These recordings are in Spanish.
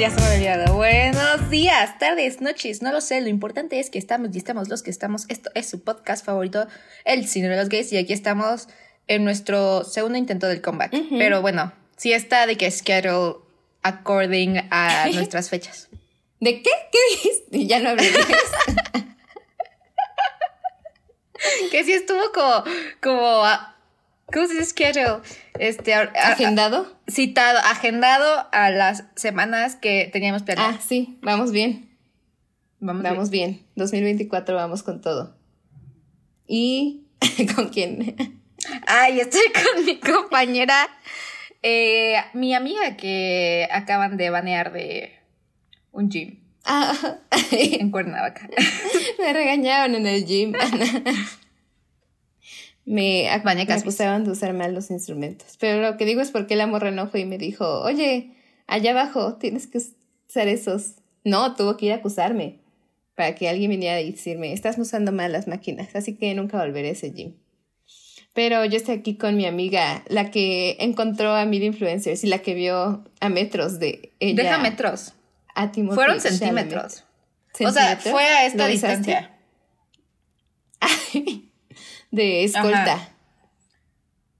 Ya se me había olvidado. Buenos días, tardes, noches, no lo sé. Lo importante es que estamos y estamos los que estamos. Esto es su podcast favorito, El Cine de los Gays. Y aquí estamos en nuestro segundo intento del comeback. Pero bueno, sí está de que schedule according a nuestras fechas. ¿De qué? ¿Qué dijiste? Ya no hablé de eso. que sí estuvo como, como, a- ¿cómo se schedule? Este, a- a- ¿Agendado? citado, agendado a las semanas que teníamos planeado. Ah, sí, vamos bien. vamos, Vamos bien. 2024 vamos con todo. ¿Y con quién? Ay, estoy con mi compañera, eh, mi amiga que acaban de banear de un gym Ah, en Cuernavaca. me regañaron en el gym. me acusaban de usar mal los instrumentos. Pero lo que digo es porque la morra no fue y me dijo, oye, allá abajo tienes que usar esos. No, tuvo que ir a acusarme para que alguien viniera a decirme, estás usando mal las máquinas, así que nunca volveré a ese gym. Pero yo estoy aquí con mi amiga, la que encontró a mil influencers y la que vio a metros de ella. Deja metros. A Timothée Fueron Chalamet. centímetros. O sea, ¿Centímetros? fue a esta ¿Lo usaste? de escolta. Ajá.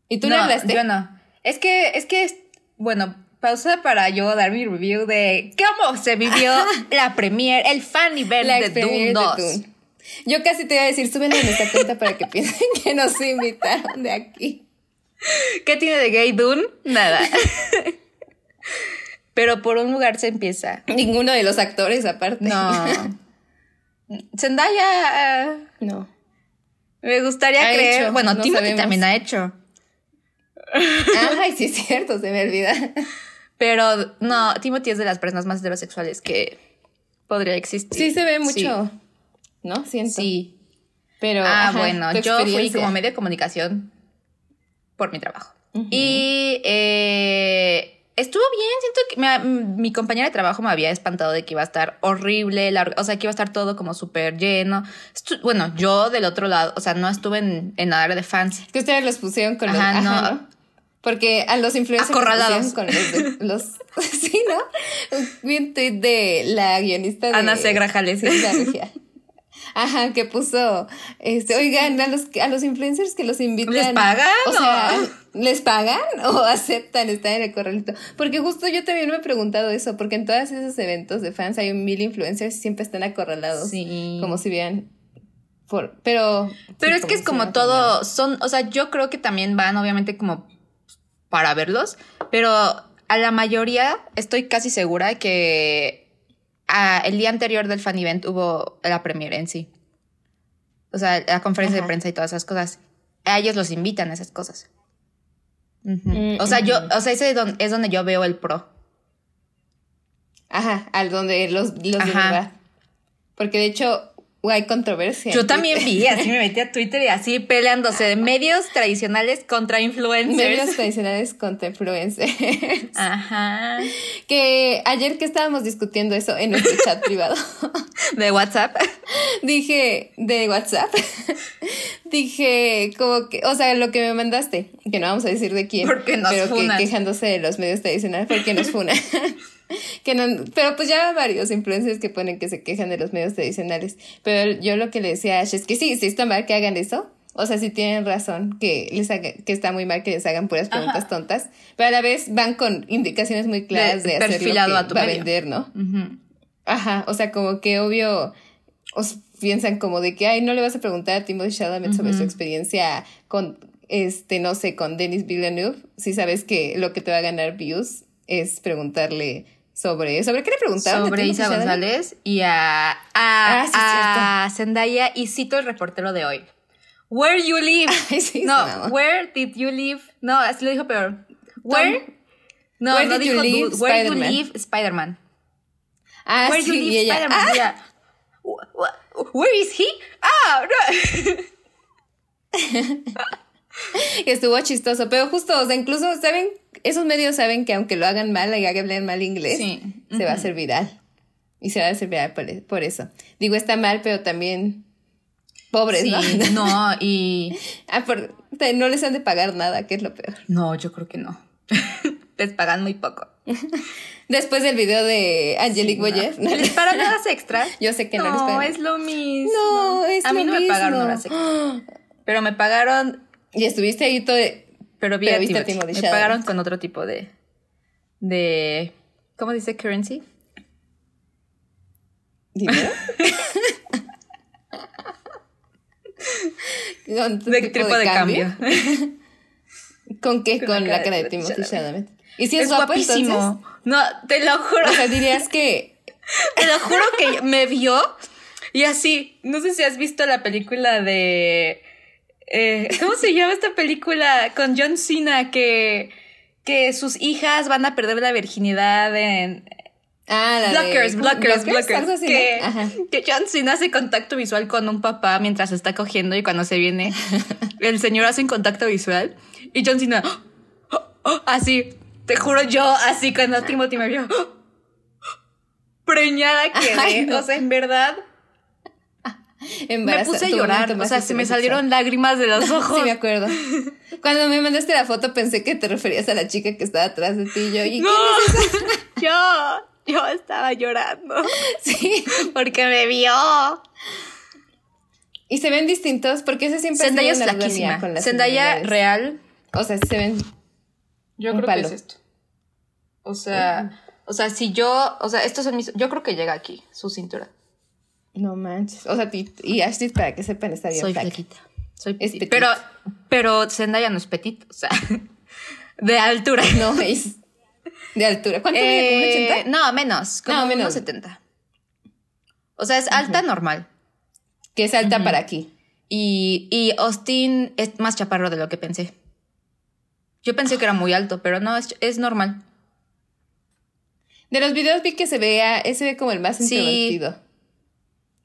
¿Y tú no, le hablaste? Yo no. Es que, es que, es- bueno, pausa para yo dar mi review de cómo se vivió la premier, el fan event La de Doom de 2. Dune. Yo casi te iba a decir, súbenlo en esta cuenta para que piensen que nos invitaron de aquí. ¿Qué tiene de gay Dune? Nada. Pero por un lugar se empieza. Ninguno de los actores aparte. No. Zendaya, eh, No. Me gustaría Ha creer. hecho, bueno, no Timothy también ha hecho. Ay, sí es cierto, se me olvida. Pero no, Timothy es de las personas más heterosexuales que podría existir. Sí se ve mucho. ¿No? Siento. Sí. Pero. Ah, ajá, bueno, yo fui como medio de comunicación por mi trabajo. Y eh, estuvo bien, siento que me- mi compañera de trabajo me había espantado de que iba a estar horrible, la- o sea, que iba a estar todo como súper lleno. Estu- bueno, yo del otro lado, o sea, no estuve en, en área de fans. Que ustedes los pusieron con Ajá, los. no. Ajá, ¿no? Porque a los influencers Acorralados. con los, de- los. sí, ¿no? Un tweet de la guionista de. Ana C. Grajales. Sí. Ajá, que puso, este, oigan, a los, a los influencers que los invitan. ¿Les pagan O sea? ¿les pagan o aceptan estar en el corralito? Porque justo yo también me he preguntado eso, porque en todos esos eventos de fans hay mil influencers y siempre están acorralados. Sí. Como si vieran por, pero. Pero sí, es que es como todo, son, o sea, yo creo que también van obviamente como para verlos, pero a la mayoría estoy casi segura que ah, el día anterior del fan event hubo la premiere en sí. O sea, la conferencia de prensa y todas esas cosas. A ellos los invitan a esas cosas. Mm, o sea, yo, o sea, ese es donde, es donde yo veo el pro. Ajá, al donde los, los Ajá. Porque de hecho hay controversia. Yo también vi, así me metí a Twitter y así peleándose de medios tradicionales contra influencers. Medios tradicionales contra influencers. Ajá. Que ayer que estábamos discutiendo eso en nuestro chat privado, De WhatsApp. dije de WhatsApp, dije como que, o sea, lo que me mandaste, que no vamos a decir de quién, Porque nos pero funan. que quejándose de los medios tradicionales porque nos funa. que no, pero pues ya varios influencers que ponen que se quejan de los medios tradicionales. Pero yo lo que le decía a Ash es que sí, sí está mal que hagan eso. O sea, sí tienen razón que les haga, que está muy mal que les hagan puras preguntas Ajá. tontas, pero a la vez van con indicaciones muy claras De- de, hacer lo que a tu va a vender, ¿no? Ajá, o sea, como que obvio os piensan como de que, ay, no le vas a preguntar a Timothy Chalamet sobre su experiencia con, este, no sé, con Denis Villeneuve, si sabes que lo que te va a ganar views es preguntarle sobre, ¿sobre qué le preguntaron? Sobre Isa? González y a, a, Ah, sí, a Zendaya y cito el reportero de hoy. Where you live? Ay, sí, no, where did you live? No, así lo dijo peor. Where? No, Where no did you live, dude. Where you live Spider-Man. Ah, Where sí, you live ella, Spider-Man? ah, Y ella, "Wh- wh- Where is he? Ah, no. estuvo chistoso, pero justo, o sea, incluso, ¿saben? Esos medios saben que aunque lo hagan mal y hablen mal inglés, Sí. se va a hacer viral. Y se va a hacer viral por, por eso. Digo, está mal, pero también pobres, Sí, ¿no? no, y Ah, por- no les han de pagar nada, que es lo peor. no, yo creo que no. les pagan muy poco. Después del video de Angelique Sí, Boyer. no. ¿Les pagan horas extra? Yo sé que no, les No, pagan. es lo mismo. No, es A mí no me pagaron horas extra. Pero me pagaron, Y estuviste ahí todo. pero vía Pero a Timothy. Timothy Me pagaron con otro tipo de, de, ¿cómo dice currency? ¿Dinero? Con tu De tipo de cambio. ¿Con qué? Con Con, la cara cara de de Timothy. Chalamet. ¿Y si es, es guapo guapísimo. entonces? No, te lo juro. O sea, dirías que... Te lo juro que me vio y así, no sé si has visto la película de... eh, ¿Cómo se llama esta película con John Cena que, que sus hijas van a perder la virginidad en... Ah, la de- Blockers, blockers, blockers. Algo así, ¿no? que, que John Cena hace contacto visual con un papá mientras está cogiendo y cuando se viene, el señor hace un contacto visual y John Cena, así, te juro yo, así cuando Timothy me vio, preñada no. O sea, en verdad, me puse a llorar. O sea, se me salieron lágrimas de los ojos. Sí, me acuerdo. Cuando me mandaste la foto pensé que te referías a la chica que estaba atrás de ti y yo. ¿Y no, quién yo, yo estaba llorando? Sí. porque me vio. Y se ven distintos porque ese siempre Zendaya es flaquísima. con las Zendaya real. O sea, se ven. Yo Un creo palo. que es esto. O sea, o sea, si yo, o sea, estos son mis, yo creo que llega aquí, su cintura. No manches. O sea, ti- y Ashley, para que sepan, está bien Soy flaca. flaquita. Soy Es petit. Pero, pero Zendaya no es petit, o sea, de altura. No, es de altura. ¿Cuánto mide? ¿Como un Eh, 80? No, menos, como No, menos. unos 70. O sea, es alta normal. Que es alta para aquí. Y, y Austin es más chaparro de lo que pensé. Yo pensé que era muy alto, pero no, es, es normal. De los videos vi que se vea, ese ve como el más Sí. introvertido.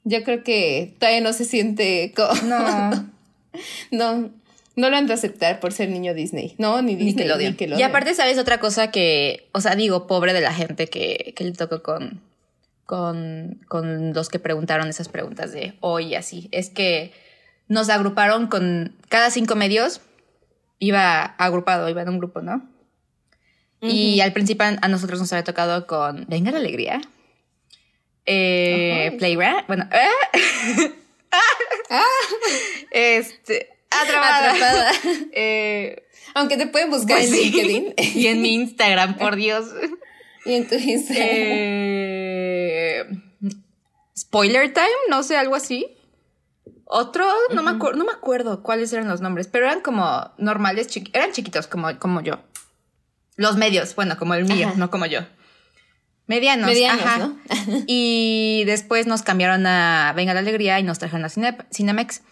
Yo creo que todavía no se siente como... No. no, no lo han de aceptar por ser niño Disney. No, ni Disney. Nickelodeon. Nickelodeon. Y aparte, ¿sabes otra cosa que, o sea, digo, pobre de la gente que, que le tocó con, con, con los que preguntaron esas preguntas de hoy y así? Es que nos agruparon con cada cinco medios, iba agrupado, iba en un grupo, ¿no? Y al principio a nosotros nos había tocado con Venga la Alegría, eh. Playground, bueno, ¿eh? este, atrapada. Atrapada. Eh, Aunque te pueden buscar pues en sí. LinkedIn y en mi Instagram, por Dios. y en tu Instagram. Eh, spoiler time, no sé, algo así. Otro, no, me acuerdo, no me acuerdo cuáles eran los nombres, pero eran como normales, chiqui- eran chiquitos como, como yo. Los medios, bueno, como el mío, Ajá. no como yo. Medianos. Medianos, ajá. ¿no? y después nos cambiaron a Venga la Alegría y nos trajeron a Cine- Cinemex.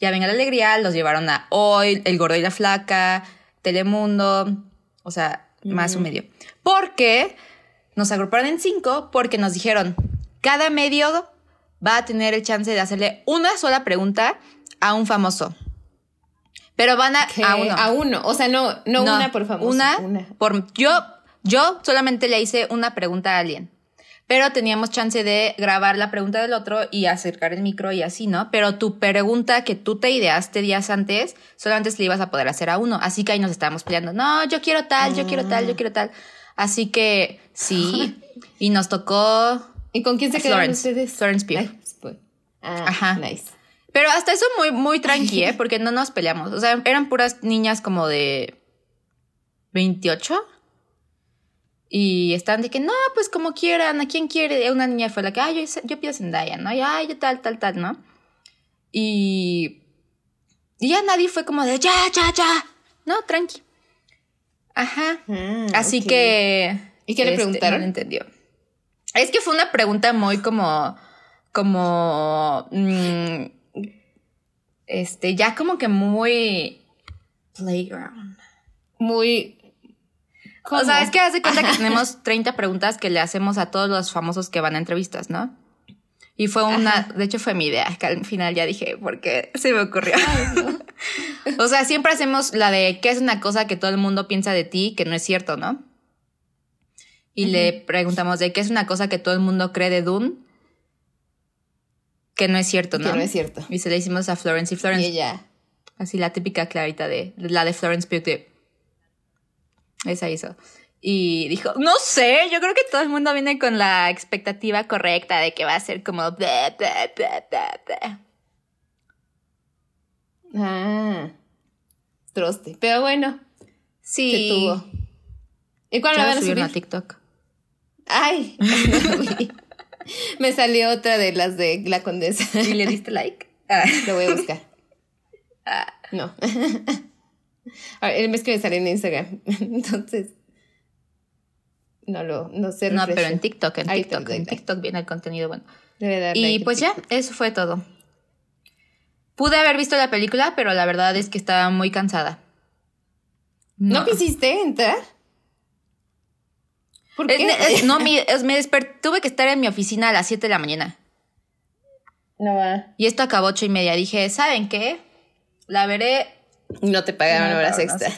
Ya Venga la Alegría, los llevaron a Hoy, El Gordo y la Flaca, Telemundo, o sea, más un medio. Porque nos agruparon en cinco porque nos dijeron, cada medio va a tener el chance de hacerle una sola pregunta a un famoso. Pero van a, a uno. A uno. O sea, no, no, una por famoso. Una, Una. por yo, yo solamente le hice una pregunta a alguien. Pero teníamos chance de grabar la pregunta del otro y acercar el micro y así, ¿no? Pero tu pregunta que tú te ideaste días antes, solamente se le ibas a poder hacer a uno. Así que ahí nos estábamos peleando. No, yo quiero tal, yo quiero tal, yo quiero tal. Así que sí. y nos tocó. ¿Y con quién se quedaron Florence. ustedes? Florence Pugh. Ay, pues. Ah, Ajá. nice. Pero hasta eso muy, muy tranqui, ¿eh? Porque no nos peleamos. O sea, eran puras niñas como de 28. Y estaban de que, no, pues como quieran, ¿a quién quiere? Una niña fue la que, ay, yo, yo pido Zendaya, ¿no? Y, ay, yo tal, tal, tal, ¿no? Y, y ya nadie fue como de, ya, ya, ya. No, tranqui. Ajá. Ah, Así que... ¿Y qué le este, preguntaron? No entendió. Es que fue una pregunta muy como... Como... mm, este, ya como que muy... Playground. Muy. O sea, es que hace cuenta que tenemos 30 preguntas que le hacemos a todos los famosos que van a entrevistas, ¿no? Y fue una, de hecho fue mi idea, que al final ya dije, porque se me ocurrió. o sea, siempre hacemos la de qué es una cosa que todo el mundo piensa de ti que no es cierto, ¿no? Y le preguntamos de qué es una cosa que todo el mundo cree de Dune que no es cierto, ¿no? Que no es cierto. Y se le hicimos a Florence y Florence. Y ella. Así la típica clarita de la de Florence Pugh esa hizo. Y dijo, no sé, yo creo que todo el mundo viene con la expectativa correcta de que va a ser como... bla. Ah. Troste. Pero bueno, Sí. que tuvo. ¿Y Ya la van a subir? a TikTok. Ay. Me salió otra de las de la condesa. ¿Y le diste like? Ah. Lo voy a buscar. Ah. No. A ver, el mes que me salió en Instagram. Entonces. No lo, no sé. No, pero en TikTok, en Ahí TikTok, en. TikTok viene el contenido bueno. Debe dar Y like pues ya, eso fue todo. Pude haber visto la película, pero la verdad es que estaba muy cansada. ¿No quisiste entrar? ¿Por qué? es- no, mi- es- me desper- tuve que estar en mi oficina a las 7 de la mañana. No va. Y esto acabó ocho y media. Dije, ¿saben qué? La veré. No te pagaron No, horas extra. no,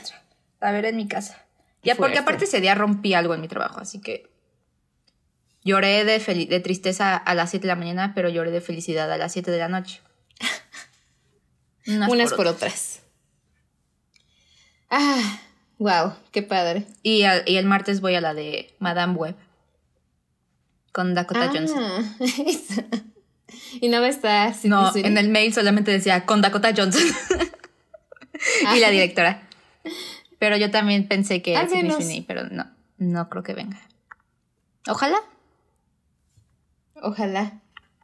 La veré en mi casa. Ya, porque aparte ese día rompí algo en mi trabajo, así que. Lloré de, tristeza a las 7 de la mañana, pero lloré de felicidad a las 7 de la noche. Unas, por, otras. Ah, wow, qué padre. Y, al- y el martes voy a la de Madame Web. Con Dakota Johnson. Ah, esa. y no va a estar. No, en el mail solamente decía con Dakota Johnson. y la directora. Pero yo también pensé que Al menos. Sweeney, pero no, no creo que venga. Ojalá. Ojalá.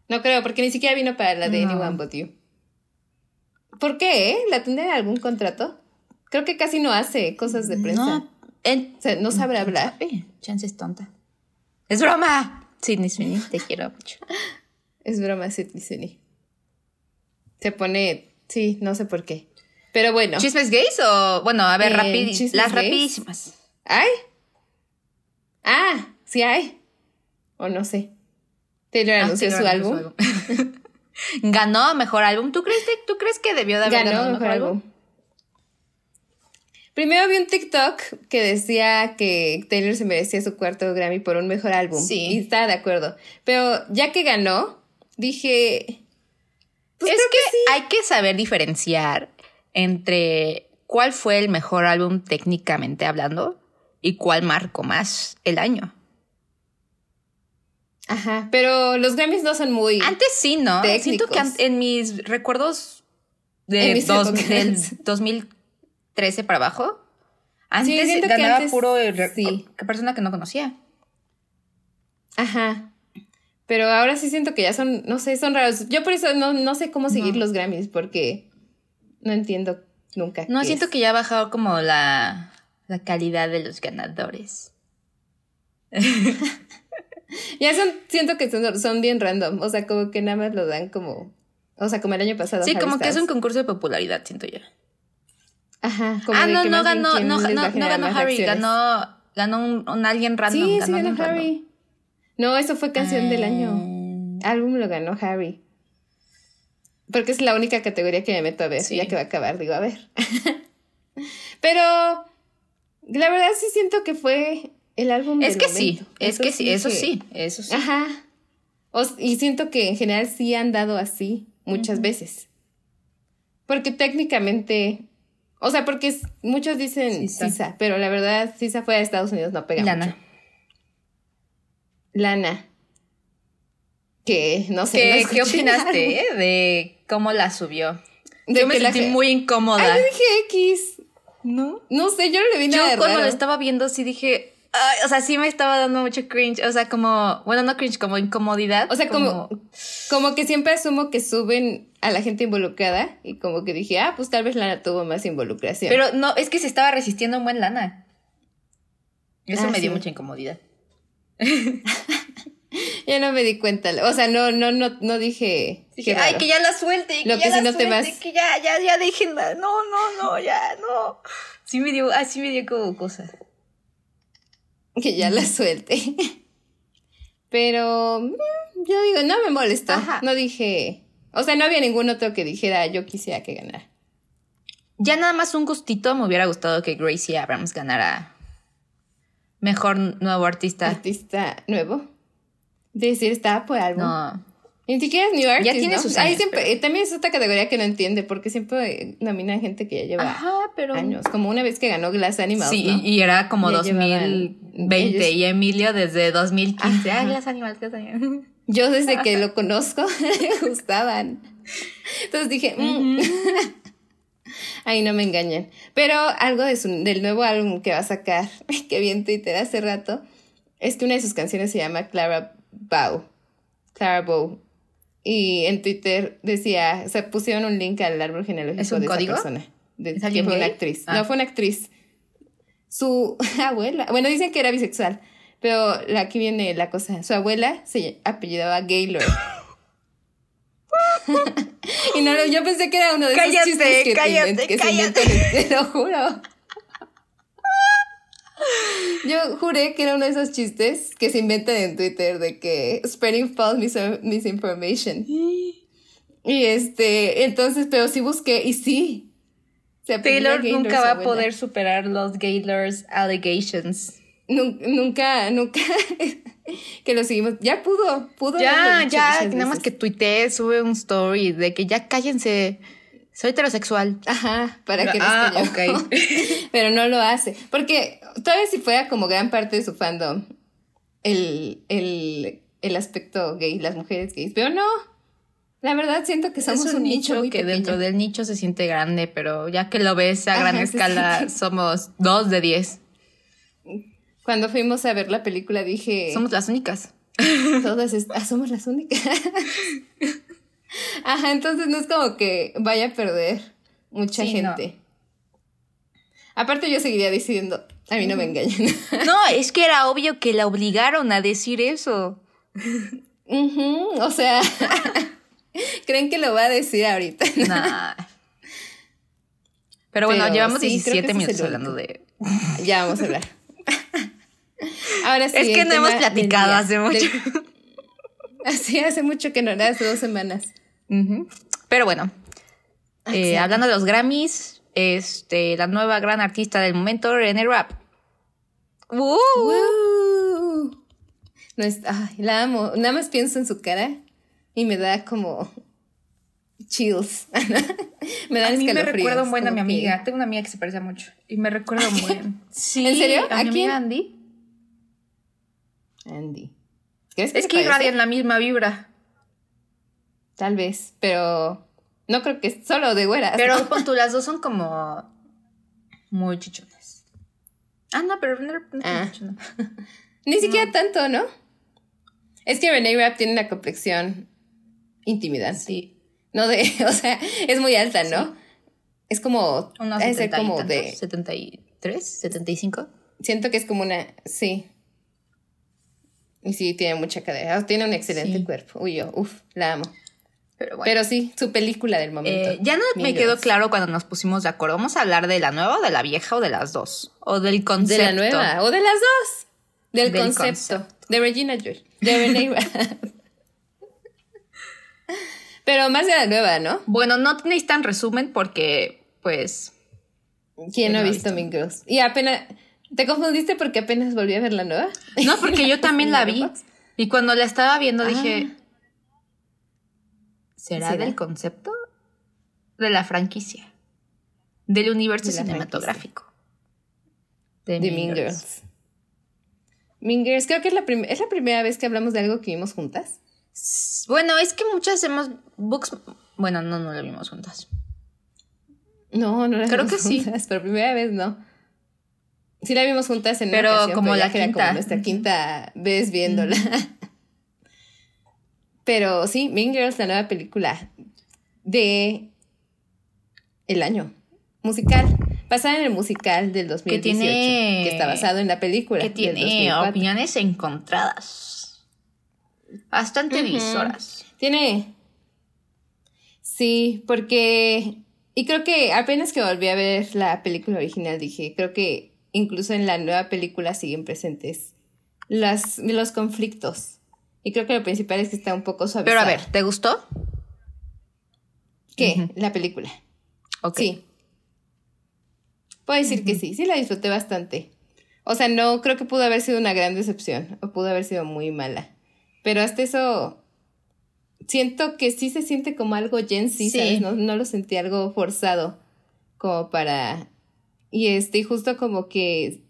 No creo, porque ni siquiera vino para la de No. Anyone But You. ¿Por qué? eh? ¿La tendrá algún contrato? Creo que casi no hace cosas de prensa. No, en- O sea, no sabe hablar. sabe, Chance es tonta. ¡Es broma! Sydney Sweeney, te quiero mucho. Es broma, Sydney Sweeney. Se pone. Sí, no sé por qué. Pero bueno. ¿Chismes gays o...? Bueno, a ver, Eh, las gays. rapidísimas. ¿Hay? Ah, sí hay. O no sé. Taylor Ah, anunció Taylor su álbum. álbum. Ganó mejor álbum. ¿Tú crees, que, ¿Tú crees que debió de haber Ganó ganado mejor álbum. Primero vi un TikTok que decía que Taylor se merecía su cuarto Grammy por un mejor álbum. Sí. Y estaba de acuerdo. Pero ya que ganó, dije. Pues es que, sí. hay que saber diferenciar entre cuál fue el mejor álbum técnicamente hablando y cuál marcó más el año. Ajá. Pero los Grammys no son muy. Antes sí, ¿no? Técnicos. Siento que en mis recuerdos de mis dos- del 2013 para abajo, antes que ganaba antes puro sí. persona que no conocía. Ajá. Pero ahora sí siento que ya son, no sé, son raros. Yo por eso no, no sé cómo seguir No. los Grammys, porque no entiendo nunca. No, siento es. que ya ha bajado como la, la calidad de los ganadores. Ya son, siento que son, son bien random. O sea, como que nada más lo dan como. O sea, como el año pasado. Sí, como que es un concurso de popularidad, siento yo. Ajá. como Ah, no, no ganó, no, no, no ganó Harry, ganó, ganó un, un alguien random. Sí, sí ganó ganó random. Harry. No, eso fue canción del año. Ah. Álbum lo ganó Harry. Porque es la única categoría que me meto a ver. Sí. Ya que va a acabar, digo, a ver. Pero la verdad sí siento que fue el álbum Es del que sí, es que sí, eso sí, eso sí. Ajá. O y siento que en general sí han dado así muchas veces. Porque técnicamente, o sea, porque muchos dicen Sisa. Sisa, pero la verdad Sisa fuera de Estados Unidos no pega Lana. mucho. Lana. Que no sé. ¿Qué, no ¿qué escuché nada. opinaste eh, de cómo la subió? De yo me la sentí muy incómoda. Ay, yo dije X. ¿No? No sé, yo no le vi Yo nada de cuando raro. lo estaba viendo sí dije, ay, o sea, sí me estaba dando mucho cringe, o sea, como, bueno, no cringe, como incomodidad. O sea, como, como que siempre asumo que suben a la gente involucrada y como que dije, ah, pues tal vez Lana tuvo más involucración. Pero no, es que se estaba resistiendo un buen lana. Eso Ah, me dio sí. mucha incomodidad. Ya no me di cuenta. O sea, no, no, no, no dije. Dije, ay, que ya la suelte, que Lo ya que no te suelte, vas- que ya, ya, ya déjenla. No, no, no, ya, no. Sí me dio, así me dio como cosa. Que ya la suelte. Pero mm, yo digo, no me molestó. Ajá. No dije. O sea, no había ningún otro que dijera yo quisiera que ganara. Ya nada más un gustito me hubiera gustado que Gracie Abrams ganara mejor nuevo artista. Artista nuevo. De decir, estaba por álbum. No. Ni siquiera es New Artist. tiene ¿no? sus Ahí siempre, pero- También es otra categoría que no entiende, porque siempre nominan gente que ya lleva Ajá, pero. años. Como una vez que ganó Glass Animals. Sí, ¿no? y, era como Ya 2000, 2020 y Emilio desde 2015. Ay, las animales, las animales. Yo desde que lo conozco me gustaban. Entonces dije, mm". Ahí no me engañan. Pero algo de del nuevo álbum que va a sacar, que vi en Twitter hace rato, es que una de sus canciones se llama Clara Bow. Clara Bow. Y en Twitter decía, o sea, pusieron un link al árbol genealógico de esa persona. De, que fue una actriz. No, ah. fue una actriz. Su abuela, bueno, dicen que era bisexual, pero aquí viene la cosa. Su abuela se apellidaba Gaylord. y no, yo pensé que era uno de esos chistes que, cállate, que cállate. se te lo juro. Yo juré que era uno de esos chistes que se inventan en Twitter de que spreading false misinformation. Y este, entonces, pero sí busqué y sí. Taylor nunca va a poder superar los Gaylor's allegations. Nunca, nunca que lo seguimos. Ya pudo, pudo. Ya, ya, nada más que tuitee, sube un story de que ya cállense soy heterosexual. Ajá, para que ah, ok. Pero no lo hace. Porque todavía si fuera como gran parte de su fandom el, el, el aspecto gay, las mujeres gays. Pero no. La verdad siento que somos un, nicho, que dentro del nicho se siente grande, pero ya que lo ves a gran escala, somos dos de diez. Cuando fuimos a ver la película dije... Somos las únicas. Todas ah, somos las únicas. Ajá, entonces no es como que vaya a perder mucha gente. Aparte yo seguiría diciendo, a mí no me engañan. No, es que era obvio que la obligaron a decir eso. o sea, ¿creen que lo va a decir ahorita? Pero bueno, llevamos 17 minutos hablando de... Ya vamos a hablar. Ahora sí. Es que no hemos platicado hace mucho. Así hace mucho que no era, hace dos semanas. Pero bueno, eh, hablando de los Grammys, este, la nueva gran artista del momento, René Rap. No es, ay, la amo. Nada más pienso en su cara y me da como chills. me da A mí me recuerda un buen a mi amiga. Tengo una amiga que se parece mucho. Y me recuerda un buen. Sí, ¿En serio? ¿A, mi amiga Andy? Andy. es que irradian la misma vibra. Tal vez, pero no creo que solo de güeras. Pero con tú, las dos son como muy chichones. Ah, no, pero no, ah. Ni siquiera tanto, ¿no? Es que Renee Rapp tiene una complexión intimidante. Sí. No de, o sea, es muy alta, ¿no? Es como. Unos ser como de. ¿73? ¿75? Siento que es como una. Sí. Y sí, tiene mucha cadera. Tiene un excelente cuerpo. Uy, yo, uff, la amo. Pero, sí, su película del momento. Eh, ya no me quedó claro cuando nos pusimos de acuerdo. ¿Vamos a hablar de la nueva o de la vieja o de las dos? ¿O del concepto? De la nueva o de las dos. Del, concepto. De Regina George. De Renee Pero más de la nueva, ¿no? Bueno, no necesitan resumen porque, pues... ¿Quién no ha visto Mean Girls? Y apenas... ¿Te confundiste porque apenas volví a ver la nueva? No, porque yo también la vi. Y cuando la estaba viendo dije, ¿Será, del concepto? De la franquicia. Del universo cinematográfico. De, Mean Girls. Mean Girls, creo que es la, es la primera vez que hablamos de algo que vimos juntas. Bueno, es que muchas hemos books. Bueno, no, no la vimos juntas. No, no la Creo que sí. Pero primera vez no. Sí la vimos juntas en pero como la quinta. como nuestra quinta vez viéndola. Pero sí, Mean Girls, la nueva película de el año. Musical. Basada en el musical del 2018. Que, tiene, que está basado en la película. Que tiene opiniones encontradas. Bastante visoras. Tiene. Sí, porque. Y creo que apenas que volví a ver la película original dije, creo que incluso en la nueva película siguen presentes las, los conflictos y creo que lo principal es que está un poco suavizado. Pero a ver, ¿te gustó? ¿Qué? La película. Ok. Sí. Puedo decir que sí, sí la disfruté bastante. O sea, no creo que pudo haber sido una gran decepción o pudo haber sido muy mala. Pero hasta eso siento que sí se siente como algo Gen sí. ¿sabes? No, no lo sentí algo forzado como para... Y este, justo como que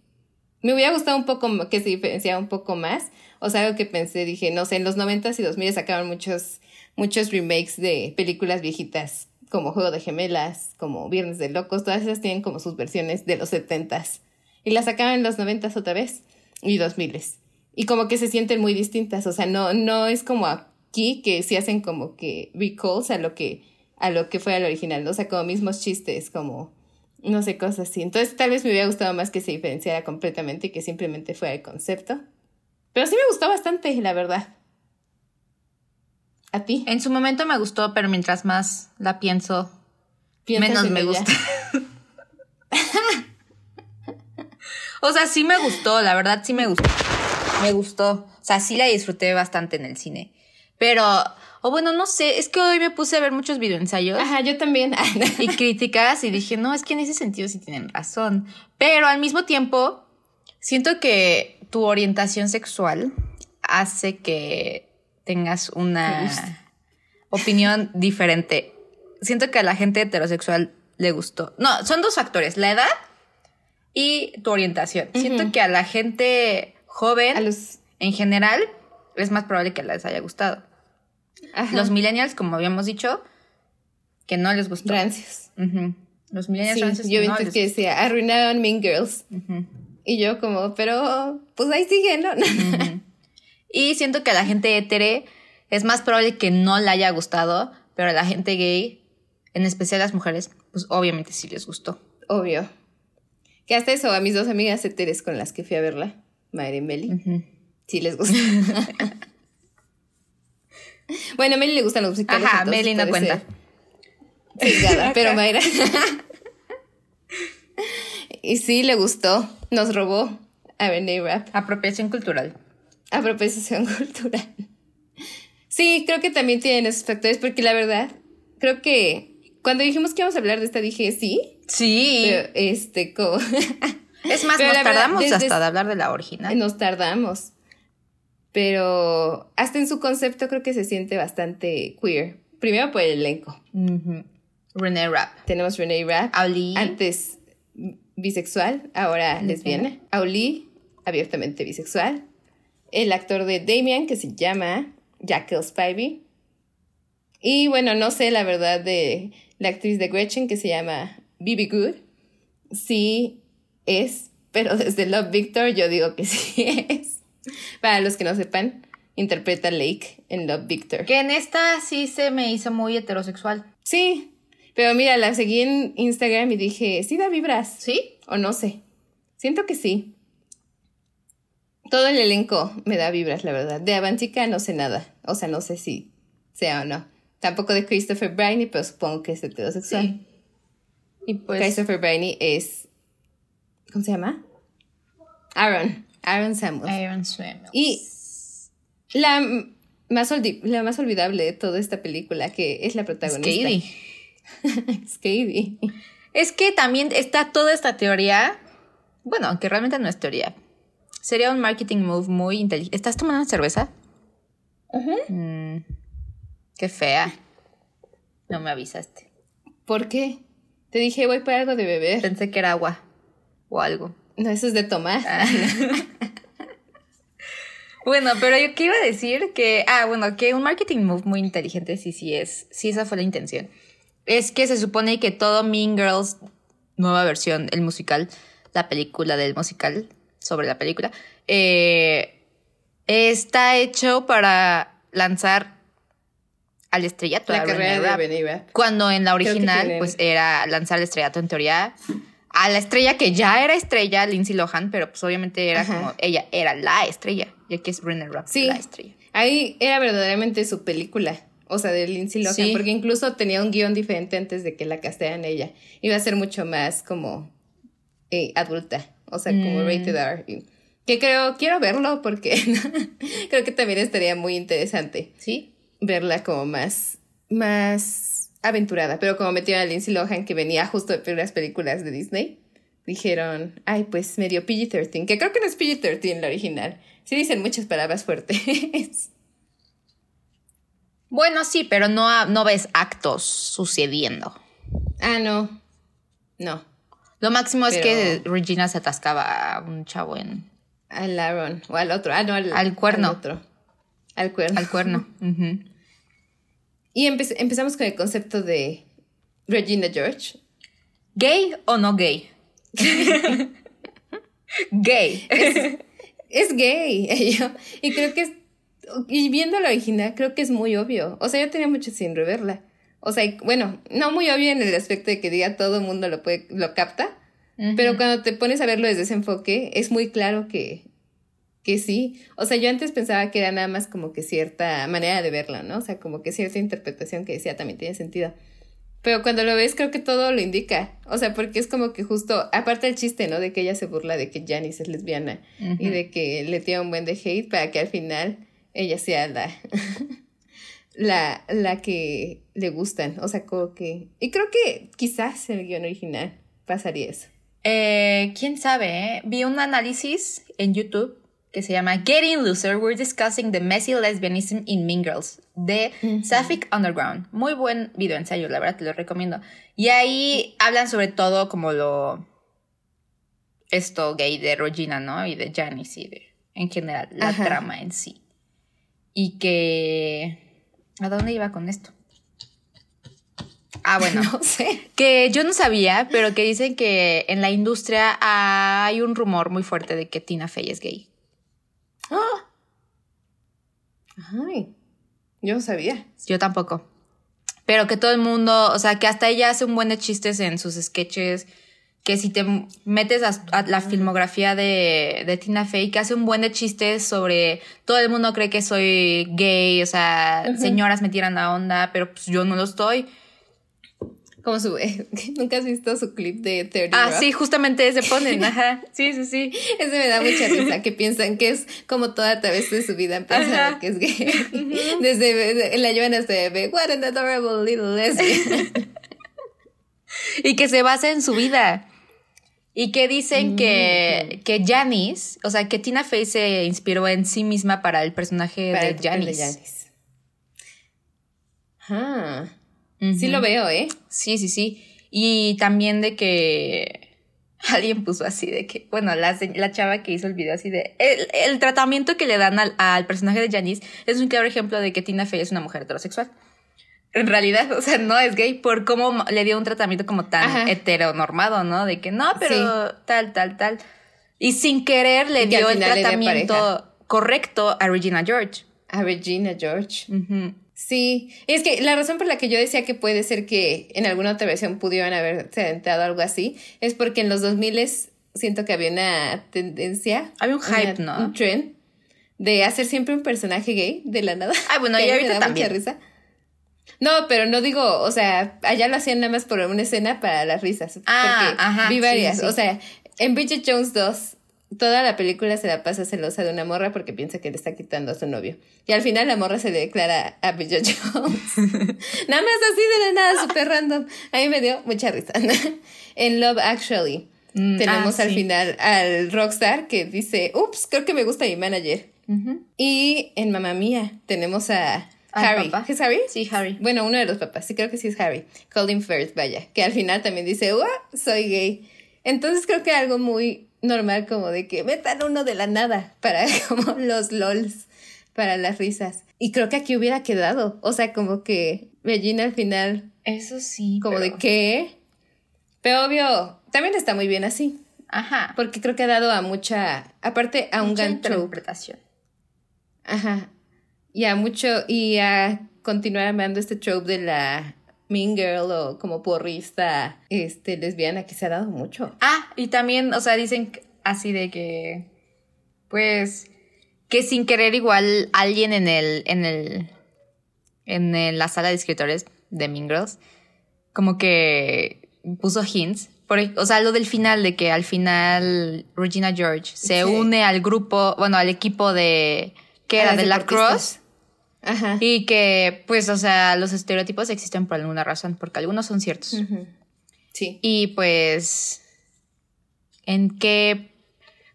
Me hubiera gustado un poco que se diferenciara un poco más. O sea, algo que pensé, dije, no sé, en los 90s y 2000 sacaban muchos, muchos remakes de películas viejitas, como Juego de Gemelas, como Viernes de Locos, todas esas tienen como sus versiones de los 70s. Y las sacaban en los 90s otra vez y 2000s. Y como que se sienten muy distintas, o sea, no, no es como aquí que sí hacen como que recalls a lo que, a lo que fue al original, ¿no? o sea, como mismos chistes, como no sé, cosas así. Entonces tal vez me hubiera gustado más que se diferenciara completamente y que simplemente fuera el concepto. Pero sí me gustó bastante, la verdad. ¿A ti? En su momento me gustó, pero mientras más la pienso, ¿Piensas menos en me ella? gusta. o sea, sí me gustó, la verdad sí me gustó. Me gustó. O sea, sí la disfruté bastante en el cine. Pero, o bueno, no sé, es que hoy me puse a ver muchos videoensayos Ajá, yo también. y críticas y dije, no, es que en ese sentido sí tienen razón. Pero al mismo tiempo, siento que tu orientación sexual hace que tengas una opinión diferente. Siento que a la gente heterosexual le gustó. No, son dos factores, la edad y tu orientación. Siento que a la gente joven, A los... en general, es más probable que les haya gustado. Ajá. Los millennials, como habíamos dicho, que no les gustó. rancios. Ujú. Los millennials Sí, rancios yo vi no que decía, arruinaron Mean Girls. Ujú. Y yo como, pero pues ahí sigue, ¿no? Ujú. Y siento que a la gente hetere es más probable que no le haya gustado, pero a la gente gay, en especial las mujeres, pues obviamente sí les gustó. Obvio. Que hasta eso, a mis dos amigas heteres con las que fui a verla, Mayra y Meli, sí les gusta. bueno, a Meli le gustan los musicales. Ajá, entonces Meli no cuenta. ser sesgada, pero Mayra. y sí, le gustó. Nos robó a René Rap. Apropiación cultural. Apropiación cultural. Sí, creo que también tienen esos factores, porque la verdad, creo que cuando dijimos que íbamos a hablar de esta, dije sí, Sí. pero este, como es más, pero nos verdad, tardamos desde- hasta de hablar de la original. nos tardamos. Pero hasta en su concepto creo que se siente bastante queer. Primero por el elenco. René Rapp. Tenemos Renee Rapp, Ali. antes bisexual, ahora Lesbiana. lesbiana. Auli, abiertamente bisexual. El actor de Damien, que se llama Jackal Spivey. Y bueno, no sé la verdad de la actriz de Gretchen, que se llama Bibi Good. Sí es, pero desde Love Victor yo digo que sí es. Para los que no sepan, interpreta a Lake en Love Victor. Que en esta sí se me hizo muy heterosexual. Sí, pero mira, la seguí en Instagram y dije, sí da vibras. ¿Sí? O no sé. Siento que sí. Todo el elenco me da vibras, la verdad. De Avantika no sé nada. O sea, no sé si sea o no. Tampoco de Christopher Briney, pero supongo que es heterosexual. Sí. Y pues. Christopher Briney es. ¿Cómo se llama? Aaron. Aaron Samuels. Iron Swim. Y la más, la más olvidable de toda esta película, que es la protagonista. Skady. Skady. Es que también está toda esta teoría. Bueno, aunque realmente no es teoría. Sería un marketing move muy inteligente. ¿Estás tomando cerveza? Mm, qué fea. No me avisaste. ¿Por qué? Te dije, voy por algo de beber. Pensé que era agua o algo. No, eso es de tomar. Bueno, pero yo qué iba a decir que, ah, bueno, que un marketing move muy inteligente, sí, sí es, sí, esa fue la intención. Es que se supone que todo Mean Girls, nueva versión, el musical, la película del musical, sobre la película, eh, está hecho para lanzar al estrellato. la carrera de. Cuando en la que original, pues era lanzar el estrellato en teoría a la estrella que ya era estrella, Lindsay Lohan, pero pues obviamente era Ajá. como ella era la estrella, ya que es Renee Rapp, Sí. la estrella. Ahí era verdaderamente su película. O sea, de Lindsay Lohan. Sí. Porque incluso tenía un guion diferente antes de que la castearan ella. Iba a ser mucho más como eh, adulta. O sea, como Mm. rated R. Y- Que creo, quiero verlo porque creo que también estaría muy interesante ¿Sí? verla como más, más aventurada. Pero como metieron a Lindsay Lohan, que venía justo de las películas de Disney, dijeron, ay, pues medio PG-13, que creo que no es PG-13 la original. Sí dicen muchas palabras fuertes. Bueno, sí, pero no, no ves actos sucediendo. ah, no. No. Lo máximo es que Regina se atascaba a un chavo en... Al Aaron, o al otro, ah, no, al, al cuerno. Al otro. Al cuerno. Al cuerno. Y empezamos con el concepto de Regina George. ¿Gay o no gay? gay. Es, gay. y creo que es. Y viendo la original, creo que es muy obvio. O sea, yo tenía mucho sin reverla. O sea, bueno, no muy obvio en el aspecto de que diga todo el mundo lo puede, lo capta. Pero cuando te pones a verlo desde ese enfoque, es muy claro que, que sí. O sea, yo antes pensaba que era nada más como que cierta manera de verlo, ¿no? O sea, como que cierta interpretación que decía también tiene sentido. Pero cuando lo ves, creo que todo lo indica. O sea, porque es como que justo, aparte del chiste, ¿no? De que ella se burla de que Janice es lesbiana y de que le tiene un buen de hate para que al final ella sea la, la, la que le gustan. O sea, como que. Y creo que quizás en el guion original pasaría eso. Eh, Quién sabe, ¿eh? Vi un análisis en YouTube que se llama Getting Loser, We're Discussing the Messy Lesbianism in Mean Girls de Sapphic Underground. Muy buen video ensayo, la verdad te lo recomiendo. Y ahí hablan sobre todo como lo esto gay de Regina, ¿no? Y de Janice y de en general la trama en sí. Y que ¿a dónde iba con esto? Ah, bueno, no sé. Que yo no sabía, pero que dicen que en la industria hay un rumor muy fuerte de que Tina Fey es gay. ¡Ah! Ay, yo no sabía. Yo tampoco. Pero que todo el mundo, o sea, que hasta ella hace un buen de chistes en sus sketches. Que si te metes a, la filmografía de, de, Tina Fey, que hace un buen de chistes sobre todo el mundo cree que soy gay, o sea, señoras me tiran la onda, pero pues yo no lo estoy. Como su. ¿Nunca has visto su clip de 30 Ah, sí, justamente ese ponen. Ajá. Sí, sí, sí. Ese me da mucha risa, que piensan que es como toda a través de su vida pensando que es gay. Desde la Joana se ve, what an adorable little lesbian. y que se basa en su vida. Y que dicen que, que Janice, o sea, que Tina Fey se inspiró en sí misma para el personaje de Janice. De Ah. Sí lo veo, ¿eh? Sí, sí, sí. Y también de que alguien puso así de que, bueno, la, la chava que hizo el video así de, el, tratamiento que le dan al, al, personaje de Janice es un claro ejemplo de que Tina Fey es una mujer heterosexual. En realidad, o sea, no es gay por cómo le dio un tratamiento como tan heteronormado, ¿no? De que no, pero tal, tal, tal. Y sin querer le dio el tratamiento correcto a Regina George. A Regina George. Sí, es que la razón por la que yo decía que puede ser que en alguna otra versión pudieran haber sentado algo así es porque en los 2000 siento que había una tendencia. Había un hype, ¿no? Un trend de hacer siempre un personaje gay de la nada. Ah, bueno, y ahorita también. Mucha risa. No, pero no digo, o sea, allá lo hacían nada más por una escena para las risas. Ah, porque ajá, vi varias. O sea, en Bridget Jones 2 toda la película se la pasa celosa de una morra porque piensa que le está quitando a su novio. Y al final la morra se le declara a Bridget Jones. nada más así de la nada, súper random. A mí me dio mucha risa. en Love Actually mm, tenemos ah, al final al rockstar que dice, ups, creo que me gusta mi manager. Y en Mamá Mía tenemos a Harry. ¿Es Harry? Sí, Harry. Bueno, uno de los papás. Sí, creo que sí es Harry. Colin Firth, vaya. Que al final también dice, Soy gay. Entonces creo que algo muy normal como de que metan uno de la nada para como los lols, para las risas. Y creo que aquí hubiera quedado, o sea, como que Regina al final. Eso sí. Como de qué. Pero obvio, también está muy bien así. Ajá. Porque creo que ha dado a mucha, aparte a un gran interpretación. Ajá. Y a mucho, y a continuar amando este trope de la mean girl o como porrista este, lesbiana que se ha dado mucho. Ah, y también, o sea, dicen así de que, pues, que sin querer igual alguien en el, en el, en la sala de escritores de Mean Girls, como que puso hints. Por, o sea, lo del final, de que al final Regina George se une al grupo, bueno, al equipo de, que era de la Cross Ajá. Y que, pues, o sea, los estereotipos existen por alguna razón, porque algunos son ciertos. Sí. Y pues, ¿en qué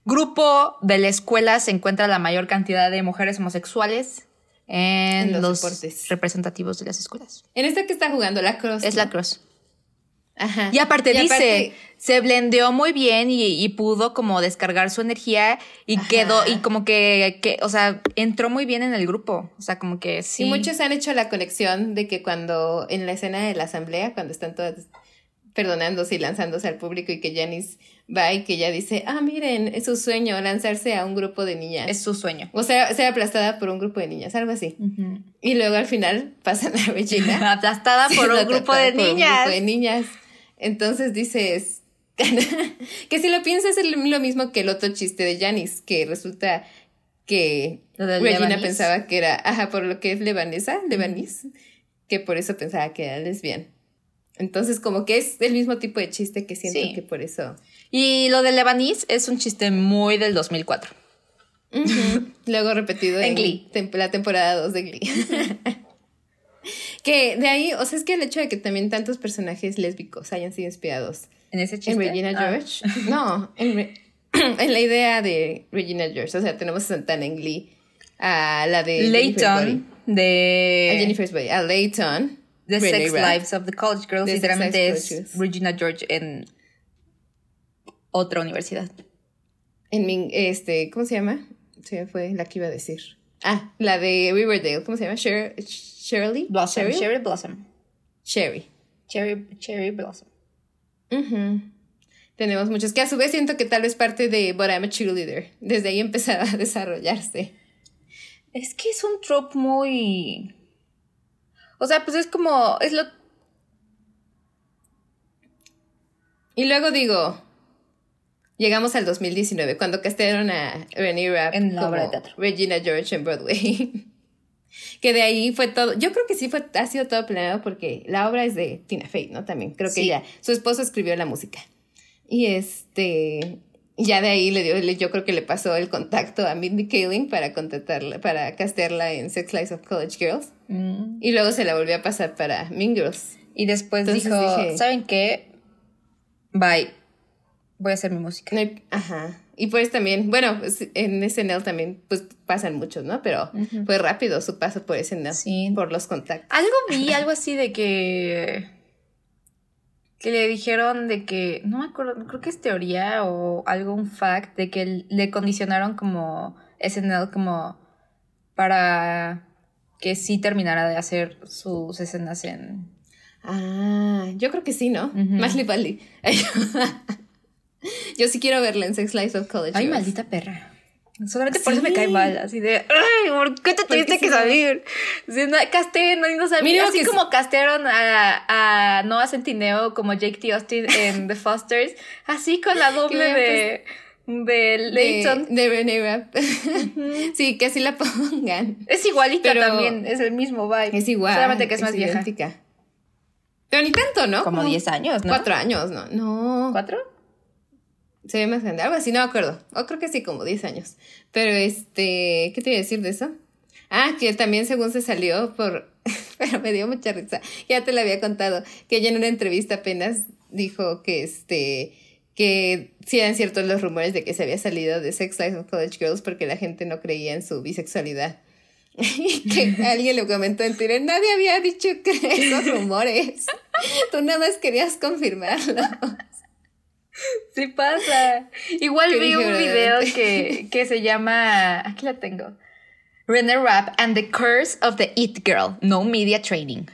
grupo de la escuela se encuentra la mayor cantidad de mujeres homosexuales? En, los, representativos de las escuelas. En esta que está jugando la Cross. Es la Cross. Ajá. Y aparte Y dice, aparte- se blendeó muy bien y, y pudo como descargar su energía y Ajá. quedó, y como que, que, o sea, entró muy bien en el grupo. O sea, como que sí. Y muchos han hecho la conexión de que cuando en la escena de la asamblea, cuando están todas perdonándose y lanzándose al público y que Janice va y que ella dice, ah, miren, es su sueño lanzarse a un grupo de niñas. Es su sueño. O sea, ser aplastada por un grupo de niñas, algo así. Y luego al final pasan a Regina. Aplastada por un grupo por un grupo de niñas. Entonces dices que si lo piensas es lo mismo que el otro chiste de Janice, que resulta que Regina Lebanese. pensaba que era, ajá, por lo que es lebanesa, lebanís, que por eso pensaba que era lesbiana. Entonces, como que es el mismo tipo de chiste que siento Sí. que por eso. Y lo de Lebanese es un chiste muy del 2004. Ujú. Luego repetido En en, Glee. tem- la temporada 2 de Glee. que de ahí, o sea, es que el hecho de que también tantos personajes lésbicos hayan sido inspirados En ese chiste. en Regina Ah. George. No, en, Re- en la idea de Regina George. O sea, tenemos a Santana en Glee, a la de Layton de, a Jennifer's Body, a Layton, The Renee Sex Rapp. Lives of the College Girls. Literalmente es Girls. Regina George en otra universidad. En mi, este, ¿cómo se llama? Se me fue la que iba a decir. Ah, la de Riverdale, ¿cómo se llama? Sher- Shirley? Blossom. Cheryl? Cherry Blossom. Sherry. Cherry, Cherry Blossom. Ujú. Tenemos muchos que a su vez siento que tal vez parte de But I'm a Cheerleader. Desde ahí empezaba a desarrollarse. Es que es un trope muy. O sea, pues es como. Es lo. Y luego digo, llegamos al 2019, cuando castearon a Renee Rapp En la obra de teatro. Regina George en Broadway. que de ahí fue todo. Yo creo que sí fue, ha sido todo planeado porque la obra es de Tina Fey, ¿no? También creo que Sí. ella, su esposo escribió la música. Y este, ya de ahí le dio, le- yo creo que le pasó el contacto a Mindy Kaling para contratarla, para castearla en Sex Lives of College Girls. Mm. Y luego se la volvió a pasar para Mean Girls. Y después Entonces dijo: dije- ¿Saben qué? Bye. Voy a hacer mi música. No hay- ajá. Y pues también, bueno, pues, en SNL también pues pasan muchos, ¿no? Pero fue rápido su paso por SNL. Sí. Por los contactos. Algo vi, algo así de que. Que le dijeron de que. No me acuerdo, creo que es teoría o algo, un fact, de que le condicionaron como SNL como para que sí terminara de hacer sus escenas en. Ah, yo creo que sí, ¿no? Ujú. Más le vale. yo sí quiero verla en Sex Lives of College. Ay, maldita perra. Solamente por eso me cae mal, así de, ay, ¿por qué te tuviste que sí. salir? Si no, casté, no, no sabía. Mira así que como castearon a, a Noah Centineo como Jake T. Austin en The Fosters, así con la doble de, de De, Layton. de Renee Rapp. sí, que así la pongan. Es igualita Pero- también, es el mismo vibe. Es igual. Solamente que es más vieja. idéntica. Pero ni tanto, ¿no? Como 10 años, ¿no? Cuatro años, ¿no? No. ¿Cuatro? Se ve más grande, algo así, no me acuerdo. O creo que sí, como 10 años. Pero este, ¿qué te iba a decir de eso? Ah, que también según se salió por, pero me dio mucha risa. Ya te lo había contado, que ella en una entrevista apenas dijo que este, que sí eran ciertos los rumores de que se había salido de Sex Lives of College Girls porque la gente no creía en su bisexualidad. Y que alguien le comentó en Twitter, nadie había dicho que esos rumores. Tú nada más querías confirmarlo. Sí pasa. Igual ¿Qué vi un video que, que se llama. Aquí la tengo. Renee Rapp and the Curse of the It Girl. No Media Training.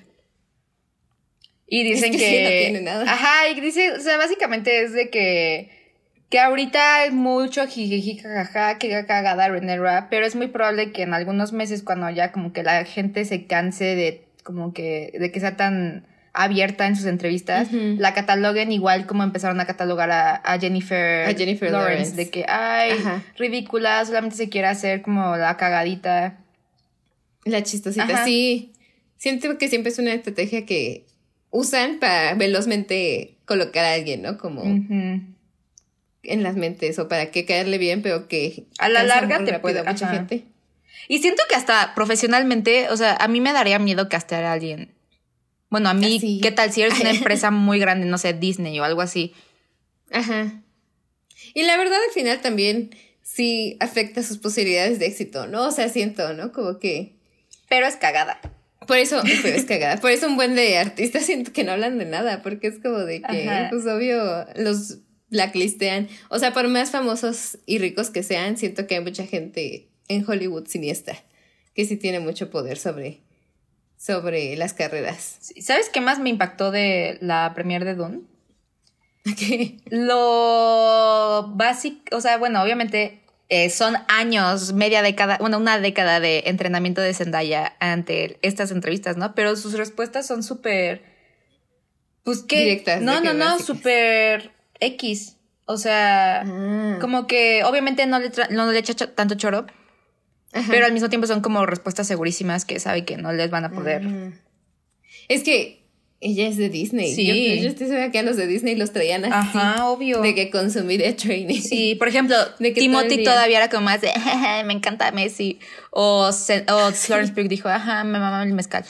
Y dicen que que. sí, no tiene nada. Ajá, y dice, o sea, básicamente es de que. Que ahorita hay mucho jijiji, jajaja, que cagada Renee Rapp, pero es muy probable que en algunos meses, cuando ya como que la gente se canse de como que, de que sea tan abierta en sus entrevistas, la cataloguen igual como empezaron a catalogar a, a Jennifer, A Jennifer Lawrence. de que, ay, Ajá. ridícula, solamente se quiere hacer como la cagadita. La chistosita, Ajá. sí. Siento que siempre es una estrategia que usan para velozmente colocar a alguien, ¿no? Como en las mentes o para que caerle bien, pero que A la larga te puede- mucha gente. Y siento que hasta profesionalmente, o sea, a mí me daría miedo castear a alguien. Bueno, a mí, Así. ¿qué tal si eres una empresa muy grande, no sé, Disney o algo así? Ajá. Y la verdad al final también sí afecta sus posibilidades de éxito, ¿no? O sea, siento, ¿no? Como que Pero es cagada. Por eso, pero es cagada. Por eso un buen de artistas siento que no hablan de nada, porque es como de que, Ajá. pues obvio, los blacklistean. O sea, por más famosos y ricos que sean, siento que hay mucha gente en Hollywood siniestra, que sí tiene mucho poder sobre, sobre las carreras. ¿Sabes qué más me impactó de la premier de Dune? Lo básico, o sea, bueno, obviamente eh, son años, media década, bueno, una década de entrenamiento de Zendaya ante estas entrevistas, ¿no? Pero sus respuestas son súper, pues qué, Directas, no, no, no, súper X, o sea, Ah. como que obviamente no le, tra- no le echa tanto choro, Ajá. pero al mismo tiempo son como respuestas segurísimas que sabe que no les van a poder. Ah. Es que ella es de Disney. Sí. Yo, yo estoy segura que a los de Disney los traían así. Ajá, obvio. De que consumiré training. Sí, por ejemplo, De que Timothy todavía era como más de, "Jeje, me encanta Messi. O, o Florence Pugh dijo, ajá, me mama el mezcal.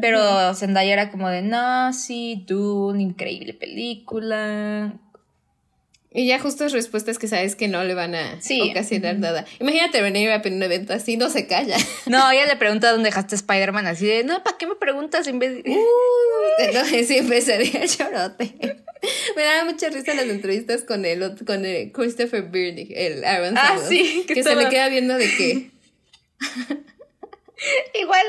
Pero Zendaya era como de, no, sí, Dune, increíble película. Y ya justas respuestas que sabes que no le van a Sí. ocasionar nada. Imagínate René Rapp en un evento así, no se calla. No, ella le pregunta dónde dejaste Spider-Man, así de, no, ¿para qué me preguntas en vez de... No, sí empezaría el chorote. Me daba mucha risa las entrevistas con el, con el Christopher Birney, el Aaron Ah, Samuels, sí, que que, se le queda viendo de que Igual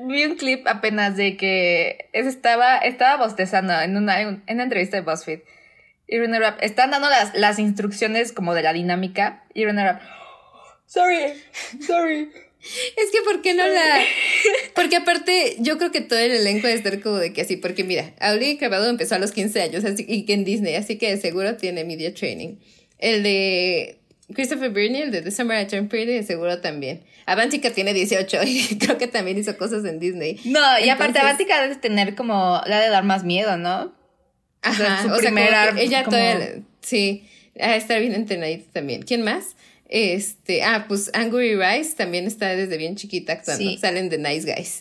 vi un clip apenas de que es- estaba, estaba bostezando en una, en una entrevista de BuzzFeed. Y René Rapp, están dando las, las instrucciones como de la dinámica. Y René Rapp, sorry, sorry. Es que, ¿por qué no la...? Porque aparte, yo creo que todo el elenco debe estar como de que así, porque mira, Audi Cravado empezó a los 15 años, así y que en Disney, así que de seguro tiene media training. El de Christopher Birney, el de The Summer I Turned Pretty, de seguro también. Avantika tiene 18 y creo que también hizo cosas en Disney. No, y aparte Avantika debe tener como, le ha de dar más miedo, ¿no? Ajá, su o sea, primera, que ella como- todavía, sí, a estar bien entrenadita también. ¿Quién más? Este, ah, pues Angry Rice también está desde bien chiquita actuando. Sí. Salen de Nice Guys.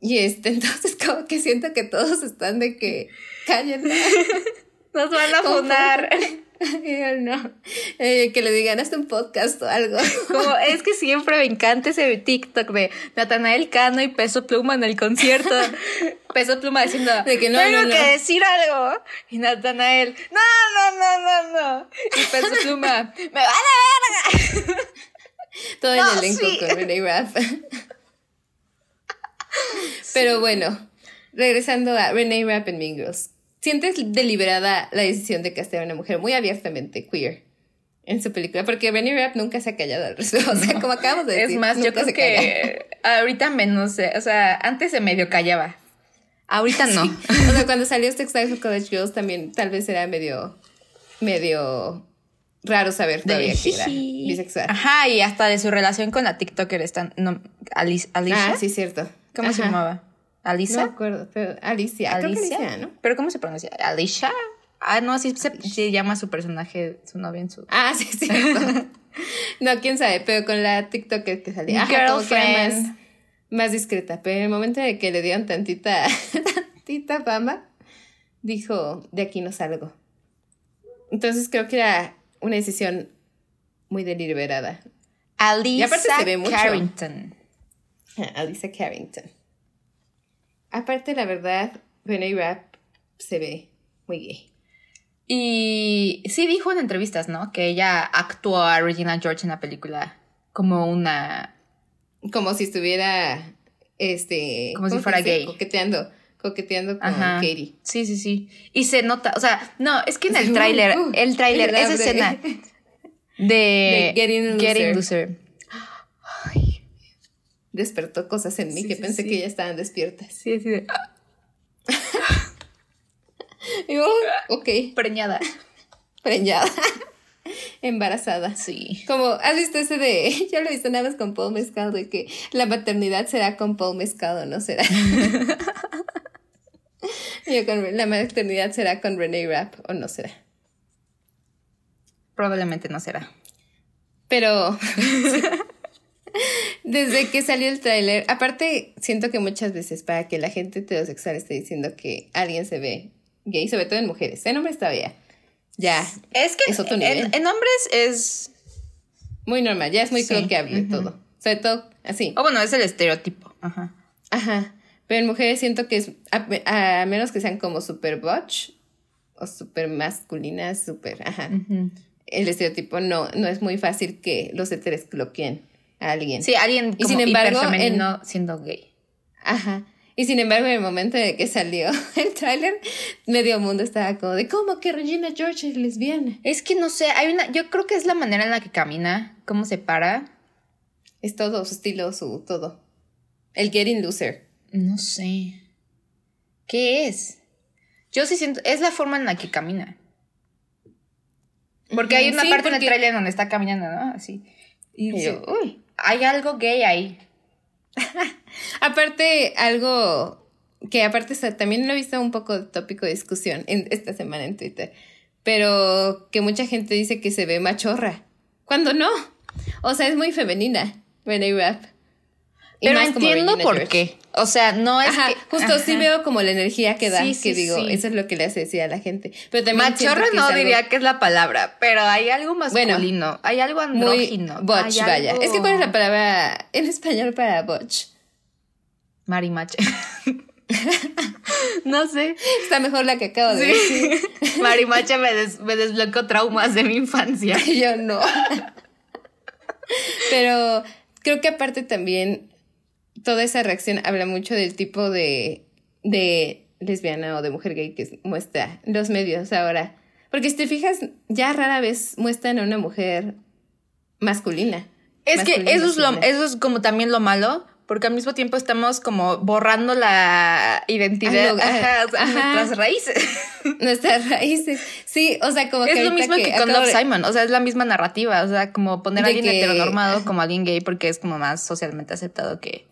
Y este, entonces como que siento que todos están de que cállenla. Nos van a ¿Cómo? funar. Y yo, no. Eh, que le digan hasta un podcast o algo. Como, es que siempre me encanta ese TikTok de Natanael Cano y Peso Pluma en el concierto. Peso Pluma diciendo, De que no, tengo no, no. que decir algo. Y Natanael, no, no, no, no, no. Y Peso Pluma, me vale verga. Todo No, el elenco sí. con Renee Rapp. Pero bueno, regresando a Renee Rapp en Mean Girls. ¿Sientes deliberada la decisión de castear a una mujer muy abiertamente queer en su película? Porque Renee Rapp nunca se ha callado al respecto. O sea, como acabamos de decir. Es más, yo creo calla. que ahorita menos, eh, o sea, antes se medio callaba. Ahorita no. O sea, cuando salió High School College Girls también tal vez era medio, medio raro saber todavía que era bisexual. Ajá, y hasta de su relación con la TikToker están, no, Alice, Alicia. Ah, sí, cierto. ¿Cómo se Ajá. Llamaba? No ¿Alisa? me acuerdo, pero Alicia. Alicia, ¿no? ¿Pero cómo se pronuncia? ¿Alicia? Ah, no, sí se, se llama su personaje, su novia en su... Ah, sí, sí. no, quién sabe, pero con la TikTok que salía. Ajá, como que era más, más discreta. Pero en el momento de que le dieron tantita, tantita fama, dijo, de aquí no salgo. Entonces creo que era una decisión muy deliberada. Alisa aparte se ve mucho. Carrington. Ah, Alicia Carrington. Aparte, la verdad, Renee Rapp se ve muy gay. Y sí dijo en entrevistas, ¿no? Que ella actuó a Regina George en la película como una... Como si estuviera, este... Como si ¿cómo se fuera gay. Coqueteando, coqueteando con Ajá. Katie. Sí, sí, sí. Y se nota, o sea, no, es que en el tráiler, uh, el tráiler, esa escena de, De Getting Loser. Loser. Despertó cosas en mí Sí, que sí, pensé sí. que ya estaban despiertas. Sí, así de Y yo, ok, preñada. preñada. Embarazada. Sí. Como, ¿has visto ese de, yo lo he visto nada más con Paul Mezcal, de que la maternidad será con Paul Mezcal o no será? yo con, la maternidad será con Renee Rapp o no será. Probablemente no será. Pero desde que salió el tráiler, aparte siento que muchas veces para que la gente heterosexual esté diciendo que alguien se ve gay, sobre todo en mujeres, en hombres todavía, ya, Es que Es otro nivel. en hombres es muy normal, ya es muy Sí, coloquiable ujú. todo. Sobre todo así. O bueno, es el estereotipo. Ajá. Ajá. Pero en mujeres siento que es, a, a menos que sean como super butch o super masculinas, super, ajá. El estereotipo no, no es muy fácil que los heteres cloqueen a alguien. Sí, alguien como y sin embargo, femenino siendo gay. Ajá. Y sin embargo, en el momento de que salió el tráiler, medio mundo estaba como de ¿cómo que Regina George es lesbiana? Es que no sé, hay una, yo creo que es la manera en la que camina, cómo se para. Es todo, su estilo, su todo. El getting loser. No sé. ¿Qué es? Yo sí siento, es la forma en la que camina. Porque hay una Sí, parte en porque- el trailer donde está caminando, ¿no? Así. Y yo, uy, hay algo gay ahí. Aparte, algo que aparte también lo he visto un poco tópico de discusión esta semana en Twitter, pero que mucha gente dice que se ve machorra, cuando no. O sea, es muy femenina, Renee Rapp. Pero entiendo por George. qué. O sea, no es Ajá, que. justo sí veo como la energía que da, Sí, que sí, digo, sí. eso es lo que le hace decir a la gente. Pero también que no algo diría que es la palabra, pero hay algo Bueno, masculino, hay algo muy andrógino. butch, hay vaya. algo- Es que cuál es la palabra en español para butch. Marimache. no sé. Está mejor la que acabo de decir. Marimache me, des- me desbloqueó traumas de mi infancia. Yo no. Pero creo que aparte también toda esa reacción habla mucho del tipo de, de lesbiana o de mujer gay que muestra los medios ahora. Porque si te fijas, ya rara vez muestran a una mujer masculina. Es que eso es, lo, eso es como también lo malo, porque al mismo tiempo estamos como borrando la identidad, ajá, nuestras raíces. Nuestras raíces. Sí, o sea, como que. Es lo mismo que, con Love de- Simon, o sea, es la misma narrativa, o sea, como poner a alguien que- heteronormado como alguien gay porque es como más socialmente aceptado que...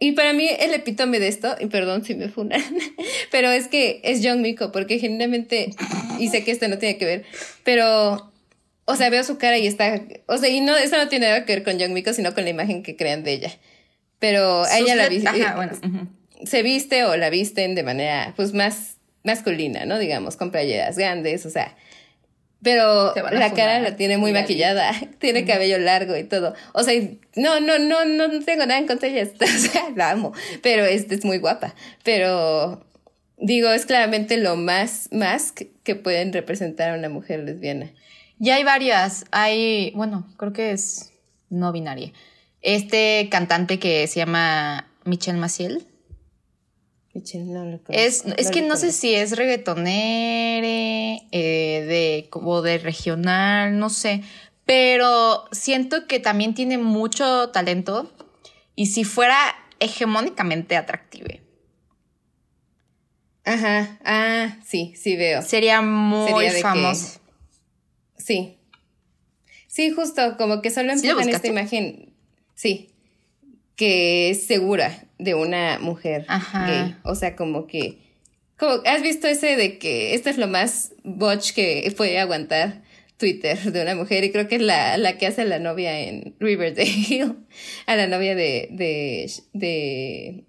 Y para mí el epítome de esto, y perdón si me funan, pero es que es John Miko, porque genuinamente, y sé que esto no tiene que ver, pero, o sea, veo su cara y está, o sea, y no, eso no tiene nada que ver con John Miko, sino con la imagen que crean de ella. Pero a ella la let- vi- Ajá, bueno. se viste o la visten de manera, pues, más masculina, ¿no? Digamos, con playeras grandes, o sea. Pero la cara la tiene muy maquillada, tiene cabello largo y todo. O sea, no, no, no, no tengo nada en contra de ella, o sea, la amo, pero este es muy guapa. Pero digo, es claramente lo más, más que pueden representar a una mujer lesbiana. Ya hay varias, hay, bueno, creo que es no binaria. Este cantante que se llama Michel Maciel. Michelle, no lo conozco, Es, es que no sé si es reggaetonere, eh, de, como de regional, no sé. Pero siento que también tiene mucho talento. Y si fuera hegemónicamente atractive, Ajá, ah, sí, sí veo. sería muy Sería que- famoso. Sí. Sí, justo, como que solo ¿Sí lo empujan esta imagen, sí, que es segura de una mujer Ajá. gay. O sea, como que, como, ¿has visto ese de que esto es lo más botch que puede aguantar Twitter de una mujer? Y creo que es la, la que hace la novia en Riverdale, a la novia de, de, de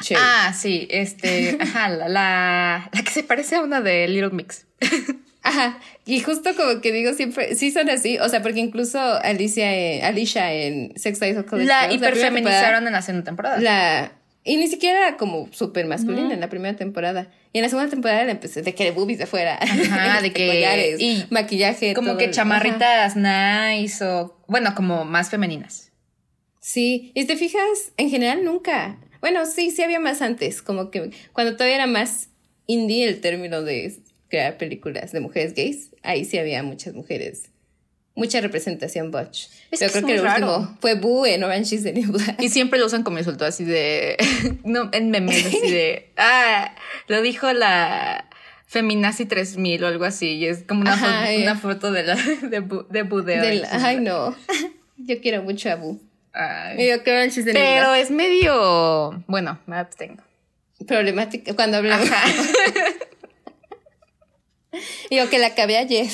Cherry. Ah, sí, este, ajá, la, la, la que se parece a una de Little Mix. Ajá, y justo como que digo siempre, sí son así, o sea, porque incluso Alicia en, Alicia en Sex Lies College La hiperfeminizaron en la segunda temporada. La, y ni siquiera era como súper masculina en la primera temporada. Y en la segunda temporada la empecé de que de boobies de fuera. Ajá, de que- collares, y maquillaje. como todo que ajá. chamarritas nice o, bueno, como más femeninas. Sí, y si te fijas, en general nunca. Bueno, sí, sí había más antes, como que cuando todavía era más indie el término de crear películas de mujeres gays, ahí sí había muchas mujeres, mucha representación butch. Es Pero que creo que el raro. último fue Boo en Orange is the New Black. Y siempre lo usan como insulto así de, no, en memes así de, ah, lo dijo la Feminazi 3000 o algo así. Y es como una, Ajá, foto, eh. una foto de la, de, Bu- de Budeo. Del- ay, no. Yo quiero mucho a Boo. Ay. Yo creo New Pero Black. es medio, bueno, me abstengo. Problemática cuando hablamos. Digo que la acabé ayer.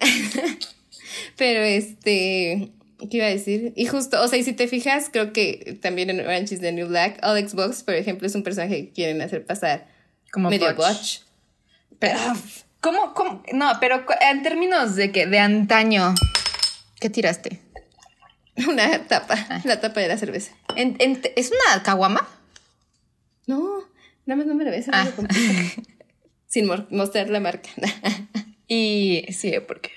Pero este, ¿qué iba a decir? Y justo, o sea, y si te fijas, creo que también en Orange is the New Black, Alex Box, por ejemplo, es un personaje que quieren hacer pasar Como medio botch. Pero ¿Cómo, cómo? No, pero en términos de que, de antaño, ¿qué tiraste? Una tapa, la tapa de la cerveza. En- en- ¿Es una caguama? No, nada más no me la ves. Ah. Sin mostrar la marca. Y sí, porque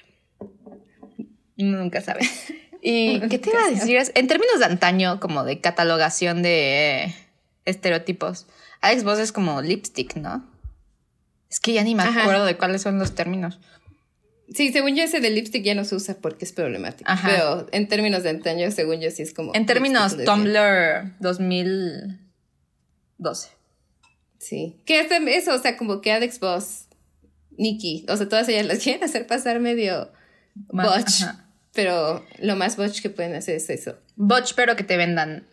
nunca sabe. ¿Y qué te iba a decir? En términos de antaño, como de catalogación de eh, estereotipos, Alex Voss es como lipstick, ¿no? Es que ya ni me Ajá. acuerdo de cuáles son los términos. Sí, según yo ese de lipstick ya no se usa porque es problemático. Ajá. Pero en términos de antaño, según yo sí es como... En términos. Tumblr 2012. Sí. Que hasta eso, o sea, como que Alex Boss, Nikki, o sea, todas ellas las quieren hacer pasar medio botch. ajá. Pero lo más botch que pueden hacer es eso. Botch, pero que te vendan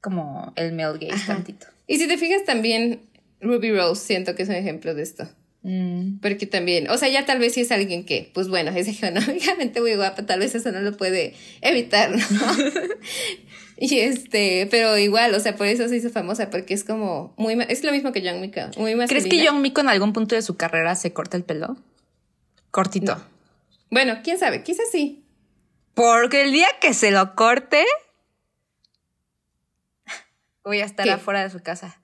como el male gaze Ajá. tantito. Y si te fijas también, Ruby Rose siento que es un ejemplo de esto. Mm. Porque también, o sea, ya tal vez si es alguien que, pues bueno, es económicamente muy guapa, tal vez eso no lo puede evitar, ¿no? y este, pero igual, o sea, por eso se hizo famosa, porque es como muy, es lo mismo que Young Mika, muy masculina. ¿Crees que John Miko en algún punto de su carrera se corta el pelo? Cortito. Bueno, quién sabe, quizás sí. Porque el día que se lo corte, voy a estar ¿Qué? afuera de su casa.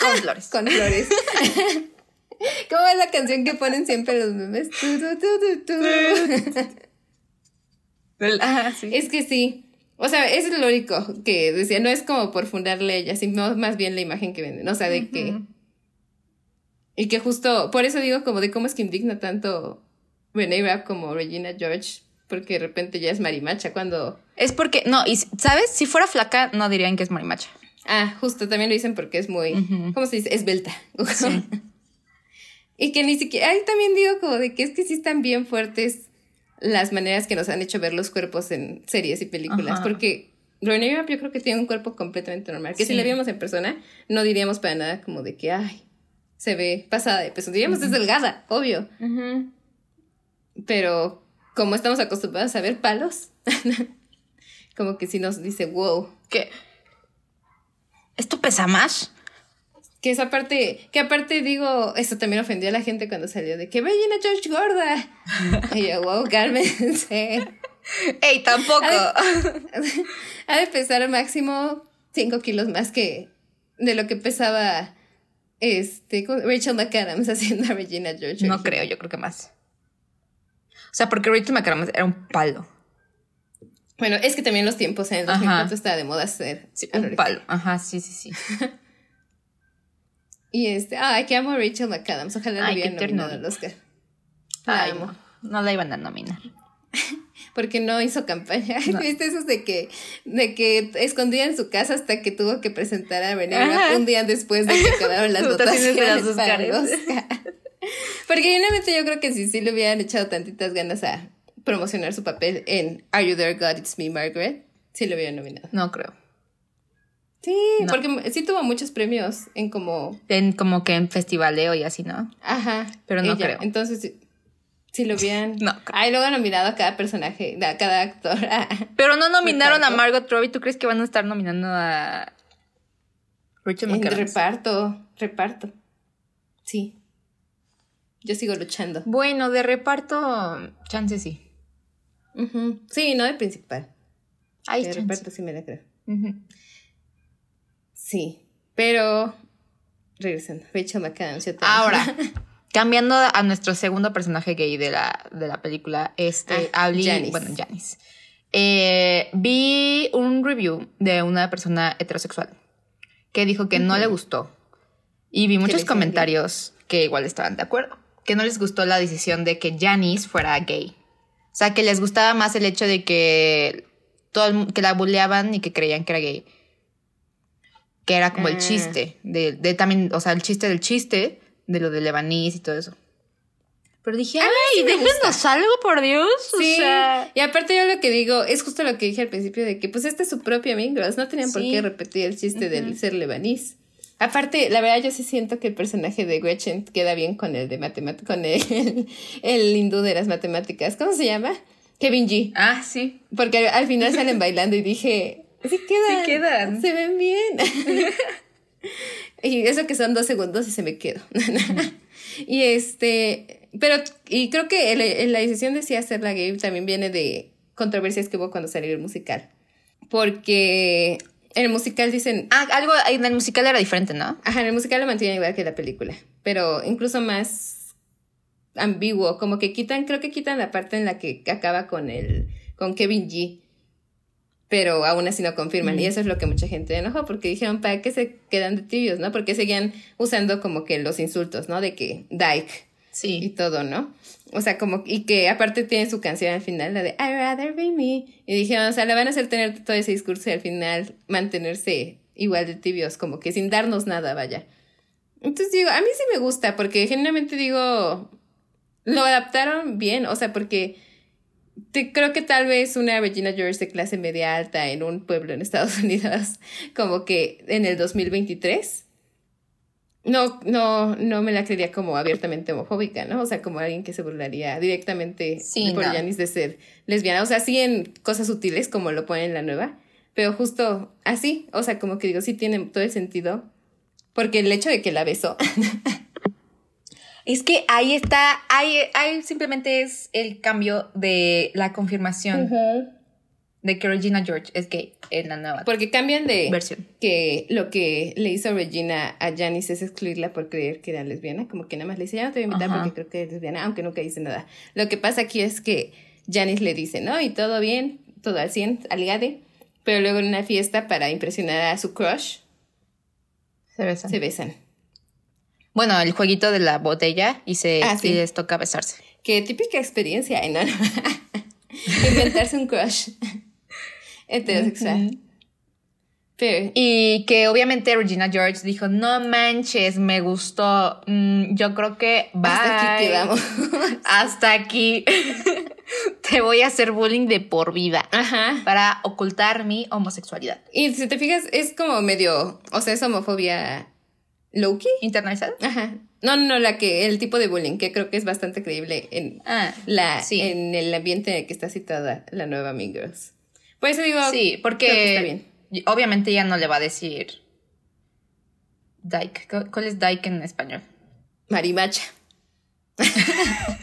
Con flores. Con flores. ¿Cómo es la canción que ponen siempre los memes? Tu, tu, tu. Ah, sí. Es que sí. O sea, es lo único que decía. No es como por fundarle a ella, sino más bien la imagen que venden. O sea, de que. Y que justo. Por eso digo, como de cómo es que indigna tanto Renee Rapp como Regina George. Porque de repente ya es marimacha cuando. Es porque, no, y ¿sabes? Si fuera flaca, no dirían que es marimacha. Ah, justo, también lo dicen porque es muy. ¿Cómo se dice? Esbelta. Sí. y que ni siquiera. Ahí también digo, como de que es que sí están bien fuertes las maneras que nos han hecho ver los cuerpos en series y películas. Ajá. Porque Renee Rapp yo creo que tiene un cuerpo completamente normal. Que si la viéramos en persona, no diríamos para nada como de que, ay, se ve pasada de peso. Diríamos es delgada, obvio. Pero como estamos acostumbrados a ver palos, como que sí nos dice, wow. ¿Qué? ¿Esto pesa más? Que esa parte, que aparte digo, eso también ofendió a la gente cuando salió de que Regina George gorda. Y yo, wow, cálmense. ¡Ey, tampoco! Ha de pesar máximo 5 kilos más que de lo que pesaba este. Rachel McAdams haciendo a Regina George. No creo, yo creo que más. O sea, porque Rachel McAdams era un palo. Bueno, es que también los tiempos en el Ajá. 2004 estaba de moda ser Sí, un palo. Ajá, sí, sí, sí. Y este, ay, que amo a Rachel McAdams. Ojalá qué hubieran nominado al Oscar. La Ay, amo. no, no la iban a nominar. Porque no hizo campaña. No. ¿Viste esos de que, de que escondía en su casa hasta que tuvo que presentar a. Rapp un día después de que acabaron las Votaciones de para el. Oscar? Porque genuinamente yo creo que si sí le hubieran echado tantitas ganas a promocionar su papel en Are You There God It's Me Margaret, sí lo hubieran nominado. No creo. Sí, No. porque sí tuvo muchos premios en como, En como que en festivaleo y así, ¿no? ajá, Pero no ella. creo. Entonces, sí lo hubieran. No creo. Ay, luego han nominado a cada personaje, a cada actor. Pero no nominaron a. Margot Robbie. ¿Tú crees que van a estar nominando a Rachel En reparto, reparto. Sí. Yo sigo luchando. Bueno, de reparto, chance sí. Sí, no de principal. Ay, de chance. reparto sí me la creo. Ujú. Sí. Pero. Regresando. Rachel McAdams. yo. Ahora, cambiando a nuestro segundo personaje gay de la, de la película, este, Ah, Abby, Janice. bueno, Janice. Eh, vi un review de una persona heterosexual que dijo que no le gustó. Y vi muchos comentarios que igual estaban de acuerdo. Que no les gustó la decisión de que Janice fuera gay. O sea, que les gustaba más el hecho de que, todo que la bulleaban y que creían que era gay. Que era como el Ah. chiste. De, de también, o sea, el chiste del chiste, de lo de Lebanís y todo eso. Pero dije, ay, sí déjenos algo, por Dios. Sí. O sea, Y aparte, yo lo que digo es justo lo que dije al principio: de que, pues, este es su propia Mean Girls, No tenían por qué repetir el chiste del ser lebanís. Aparte, la verdad, yo sí siento que el personaje de Gretchen queda bien con el de matemáticas, con el, el hindú de las matemáticas. ¿Cómo se llama? Kevin G. ah, sí. Porque al final salen bailando y dije, sí quedan. Sí quedan. Se ven bien. y eso que son dos segundos y se me quedo. y este, pero, y creo que el- la decisión de sí hacerla gay también viene de controversias que hubo cuando salió el musical. Porque en el musical dicen... Ah, algo en el musical era diferente, ¿no? Ajá, en el musical lo mantienen igual que la película, pero incluso más ambiguo, como que quitan, creo que quitan la parte en la que acaba con el, con Kevin G. Pero aún así no confirman. Y eso es lo que mucha gente enojó, porque dijeron, ¿para qué se quedan de tibios, no? Porque seguían usando como que los insultos, ¿no? De que Dyke Sí. y todo, ¿no? O sea, como, y que aparte tiene su canción al final, la de I'd rather be me. Y dijeron, o sea, la van a hacer tener todo ese discurso y al final mantenerse igual de tibios, como que sin darnos nada, vaya. Entonces digo, a mí sí me gusta, porque generalmente digo, lo adaptaron bien, o sea, porque te, creo que tal vez una Regina George de clase media alta en un pueblo en Estados Unidos, como que en el 2023 no, no, no me la creería como abiertamente homofóbica, ¿no? O sea, como alguien que se burlaría directamente Sí, por no. Janice de ser lesbiana. O sea, sí en cosas sutiles, como lo ponen en la nueva, pero justo así, o sea, como que digo, sí tiene todo el sentido. Porque el hecho de que la besó, Es que ahí está, ahí, ahí simplemente es el cambio de la confirmación de que Regina George es gay en la nueva porque cambian de versión. que lo que le hizo Regina a Janice es excluirla por creer que era lesbiana, como que nada más le dice, ya no te voy a invitar Ajá. porque creo que eres lesbiana, aunque nunca dice nada. Lo que pasa aquí es que Janice le dice, ¿no? Y todo bien, todo al 100, al gade, pero luego en una fiesta para impresionar a su crush, Se besan. se besan. Bueno, el jueguito de la botella y se Ah, sí. y les toca besarse. Qué típica experiencia, ¿eh? ¿no? Inventarse un crush heterosexual. Pero, Y que obviamente Regina George dijo, no manches, me gustó. Mm, yo creo que bye. hasta aquí quedamos. Hasta aquí. Te voy a hacer bullying de por vida Ajá. para ocultar mi homosexualidad. Y si te fijas, es como medio, o sea, es homofobia low-key. ¿Internalizado? Ajá. No, no, la que, el tipo de bullying, que creo que es bastante creíble en Ah, la, sí. en el ambiente en el que está situada la nueva Mean Girls. Por eso digo, sí, porque creo que está bien. y- obviamente ella no le va a decir Dyke. ¿Cu- ¿Cuál es Dyke en español? Marimacha.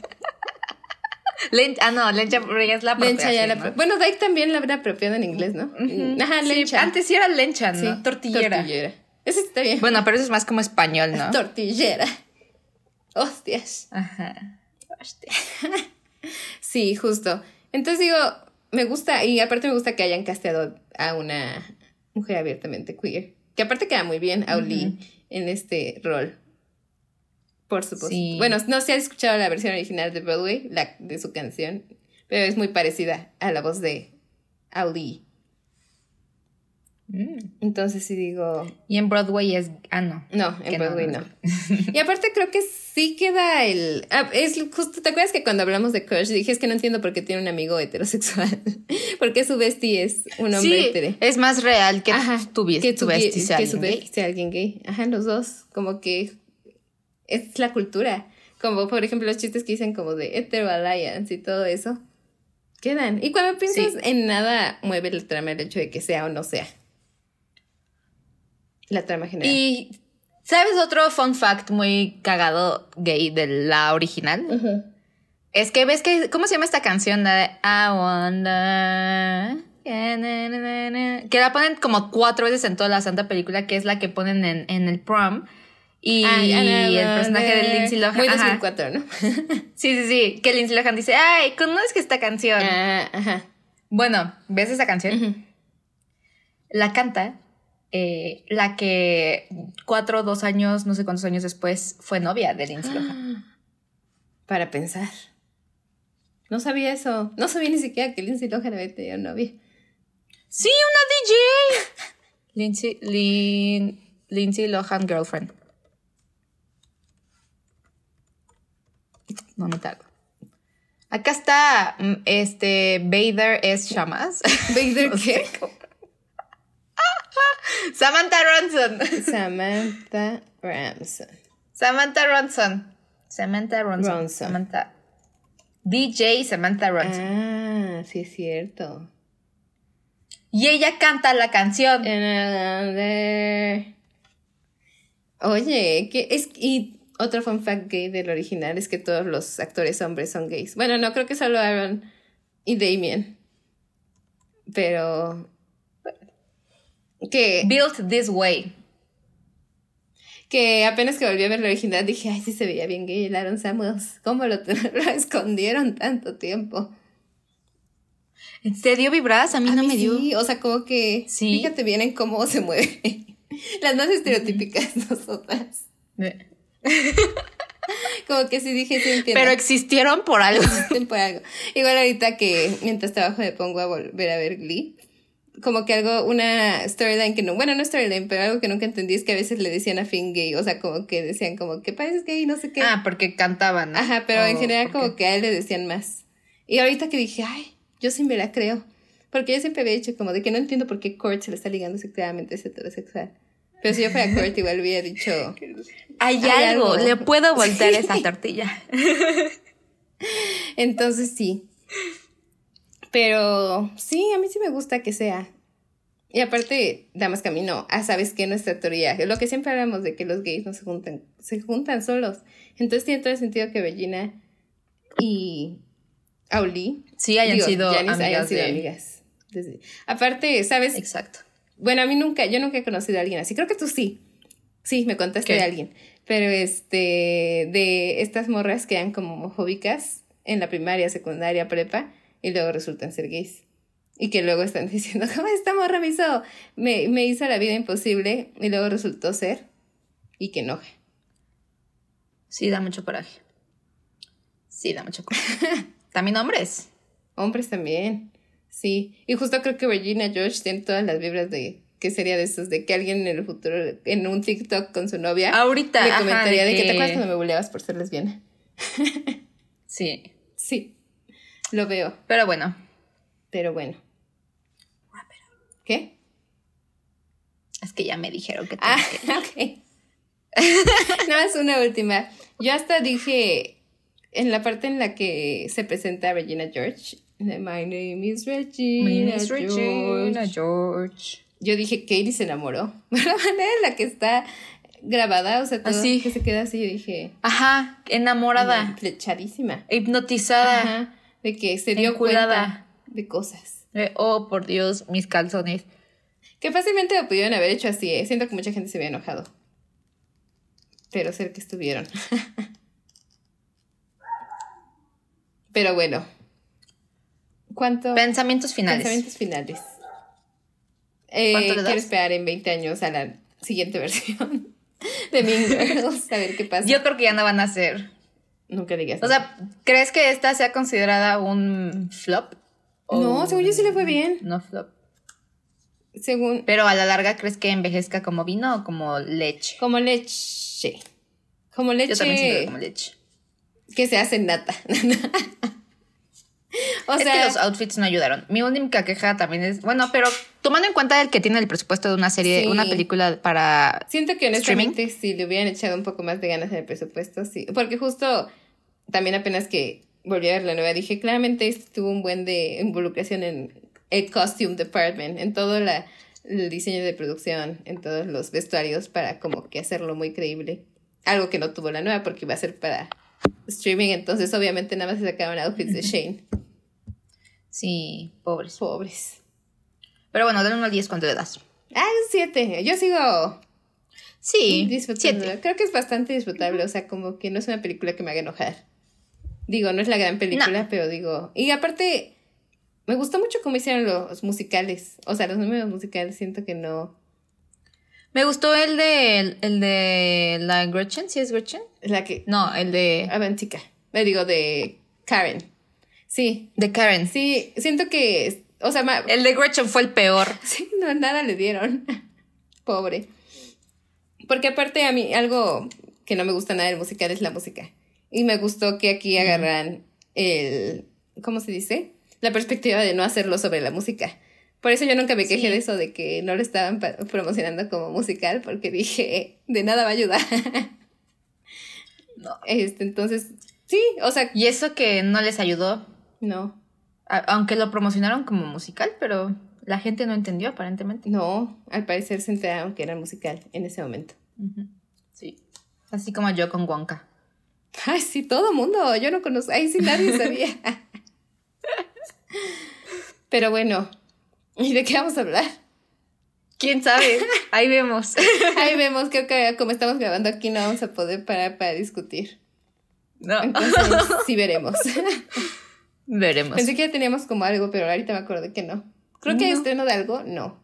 Len- ah, no, Lencha porque es la Lencha ya la Bueno, Dyke también la habrá apropiado en inglés, ¿no? Ajá, Sí, lencha. antes sí era lencha, ¿no? Sí, tortillera. Tortillera. Eso está bien. Bueno, pero eso es más como español, ¿no? Tortillera. Hostias. Ajá. Hostia. Sí, justo. Entonces digo, me gusta, y aparte me gusta que hayan casteado a una mujer abiertamente queer. Que aparte queda muy bien Auli en este rol. Por supuesto. Sí. Bueno, no sé si has escuchado la versión original de Broadway, la de su canción, pero es muy parecida a la voz de Auli. Mm. Entonces sí digo, Y en Broadway es. Ah, no. no, en Broadway no. no. Y aparte creo que sí queda el... ah, es justo, ¿te acuerdas que cuando hablamos de Crush dije es que no entiendo por qué tiene un amigo heterosexual? Porque su bestie es un hombre Sí, hetero. es más real que Ajá, tu, que tu bestie sea que su alguien gay. bestie sea alguien gay. Ajá, los dos. Como que es la cultura. Como por ejemplo los chistes que dicen como de hetero alliance y todo eso. Quedan. Y cuando piensas Sí. en nada mueve la trama el hecho de que sea o no sea. La trama general. Y. ¿Sabes otro fun fact muy cagado gay de la original? Es que ves que. ¿Cómo se llama esta canción? La de I wonder. Que la ponen como cuatro veces en toda la santa película, que es la que ponen en, en el prom. Y Ay, Ana el personaje de. Lindsay Lohan. Muy ajá. 2004, ¿no? Sí, sí, sí. Que Lindsay Lohan dice, ay, ¿conoces esta canción? Ah, ajá. Bueno, ¿ves esa canción? La canta eh, la que cuatro o dos años, no sé cuántos años después, fue novia de Lindsay Lohan. Para pensar. No sabía eso. No sabía ni siquiera que Lindsay Lohan había tenido novia. Sí, una DJ. Lindsay, Lin- Lindsay Lohan Girlfriend. No me tardo. Acá está, mm, este, Vader es Shamas. ¿Vader qué? Samantha Ronson. Samantha Ramson. Samantha Ronson. Samantha Ronson. Ronson. Samantha. DJ Samantha Ronson. Ah, sí es cierto. Y ella canta la canción. Oye, que es y otro fun fact gay del original es que todos los actores hombres son gays. Bueno, no creo que solo Aaron y Damien. Pero. Que, Built this way. que apenas que volví a ver la original dije, ay, sí se veía bien gay el Aaron Samuels. ¿Cómo lo, lo escondieron tanto tiempo? ¿Te dio vibras? A mí A no mí me dio. Sí, o sea, como que. Sí. Fíjate bien en cómo se mueve. Las más estereotípicas nosotras. Como que sí dije, sí entiendo. Pero existieron por algo. existen por algo. Igual ahorita que mientras trabajo me pongo a volver a ver Glee. Como que algo, una storyline que no, bueno, no storyline, pero algo que nunca entendí es que a veces le decían a Finn gay, o sea, como que decían como que pareces gay, no sé qué. Ah, porque cantaban. ¿no? Ajá, pero en O general como que a él le decían más. Y ahorita que dije, ay, yo sí me la creo. Porque yo siempre había dicho como de que no entiendo por qué Kurt se le está ligando claramente es heterosexual. Pero si yo fuera Kurt igual hubiera dicho, Hay, Hay algo, algo. le puedo voltear esa tortilla. Entonces sí. Pero sí, a mí sí me gusta que sea. Y aparte, Damas Camino, ah, sabes que nuestra teoría, lo que siempre hablamos de que los gays no se juntan, se juntan solos. Entonces tiene todo el sentido que Regina y Auli Sí, hayan digo, sido amigas hayan sido de- amigas. Desde- Aparte, ¿sabes? Exacto. Bueno, a mí nunca, yo nunca he conocido a alguien así. Creo que tú sí. Sí, me contaste ¿Qué? de alguien. Pero este, de estas morras que eran como homofóbicas en la primaria, secundaria, prepa, y luego resultan ser gays. Y que luego están diciendo, ¿cómo esta morra me hizo, me, me hizo la vida imposible? Y luego resultó ser, y que enoja. Sí, da mucho coraje. Sí, da mucho coraje. También hombres. Hombres también. Sí. Y justo creo que Regina George tiene todas las vibras de que sería de esos, de que alguien en el futuro, en un TikTok con su novia, Ahorita. le ajá, comentaría de, que te que- acuerdas cuando me buleabas por ser lesbiana. Sí. Sí, lo veo, Pero bueno. pero bueno. ¿Qué? Es que ya me dijeron que Ah, que- ok. Nada más una última. Yo hasta dije en la parte en la que se presenta Regina George. My name is Regina, My name is George. Regina George. Yo dije, Katie se enamoró. La manera en la que está grabada, o sea, todo Así. que se queda así, yo dije, Ajá, enamorada, flechadísima. hipnotizada. Ajá, de que se dio cuenta de cosas. Eh, oh, por Dios, mis calzones. Que fácilmente lo pudieron haber hecho así, ¿eh? Siento que mucha gente se había enojado. Pero ser que estuvieron. Pero bueno. ¿Cuánto? Pensamientos finales. Pensamientos finales. Eh, ¿Cuánto le quiero das? esperar en 20 años a la siguiente versión de Mean Girls. A ver qué pasa. Yo creo que ya no van a ser. Nunca digas. O sea, ¿crees que esta sea considerada un flop? No, según yo sí le fue bien. No flop. según. Pero a la larga, ¿crees que envejezca como vino o como leche? Como leche. Como leche. Yo también siento como leche. que se hace nata. o es sea, que los outfits no ayudaron. Mi única queja también es, bueno, pero tomando en cuenta el que tiene el presupuesto de una serie, Sí. una película para siento que honestamente si le hubieran echado un poco más de ganas en el presupuesto, sí. Porque justo también apenas que volví a ver la nueva, dije, claramente tuvo un buen de involucración en el costume department, en todo la, el diseño de producción, en todos los vestuarios para como que hacerlo muy creíble. Algo que no tuvo la nueva porque iba a ser para streaming, entonces obviamente nada más se sacaban outfits de Shane. Sí, pobres. Pobres. Pero bueno, del 1 al 10, ¿cuánto le das? Ah, un 7. Yo sigo Sí, disfrutando. siete. Creo que es bastante disfrutable, o sea, como que no es una película que me haga enojar. Digo, no es la gran película, pero digo, y aparte me gustó mucho cómo hicieron los musicales, o sea, los números musicales siento que no Me gustó el de, el de la Gretchen, ¿sí es Gretchen? la que No, el de, Avantica, le digo de Karen. Sí, de Karen. sí, siento que o sea, ma- El de Gretchen fue el peor. Sí, no, nada le dieron. Pobre. Porque aparte a mí algo que no me gusta nada del musical es la música. Y me gustó que aquí agarran el, ¿cómo se dice? La perspectiva de no hacerlo sobre la música. Por eso yo nunca me quejé Sí. de eso, de que no lo estaban promocionando como musical, porque dije, de nada va a ayudar. No. Este, entonces, sí, o sea, Y eso que no les ayudó, no, a- aunque lo promocionaron como musical, pero la gente no entendió aparentemente. no, al parecer se enteraron que era musical en ese momento. Sí. Así como yo con Wonka. Ay, sí, todo mundo. Yo no conozco. Ay, sí, nadie sabía. Pero bueno, ¿Y de qué vamos a hablar? ¿Quién sabe? Ahí vemos. Ahí vemos, creo que como estamos grabando aquí no vamos a poder parar para discutir. No. Entonces, sí veremos. Veremos. Pensé que ya teníamos como algo, pero ahorita me acordé que no. Creo que hay No. estreno de algo, no.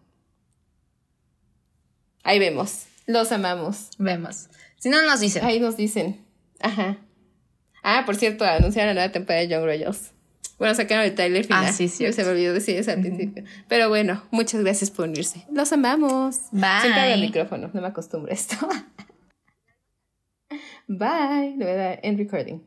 Ahí vemos. Los amamos. Vemos. Si no nos dicen. Ahí nos dicen. Ajá. Ah, por cierto, anunciaron la nueva temporada de Young Royals. Bueno, sacaron el trailer final. Ah, sí, cierto. Se me olvidó decir eso al principio. Pero bueno, muchas gracias por unirse. Los amamos. Bye. Siempre al micrófono, no me acostumbro a esto. Bye. Le voy a dar en recording.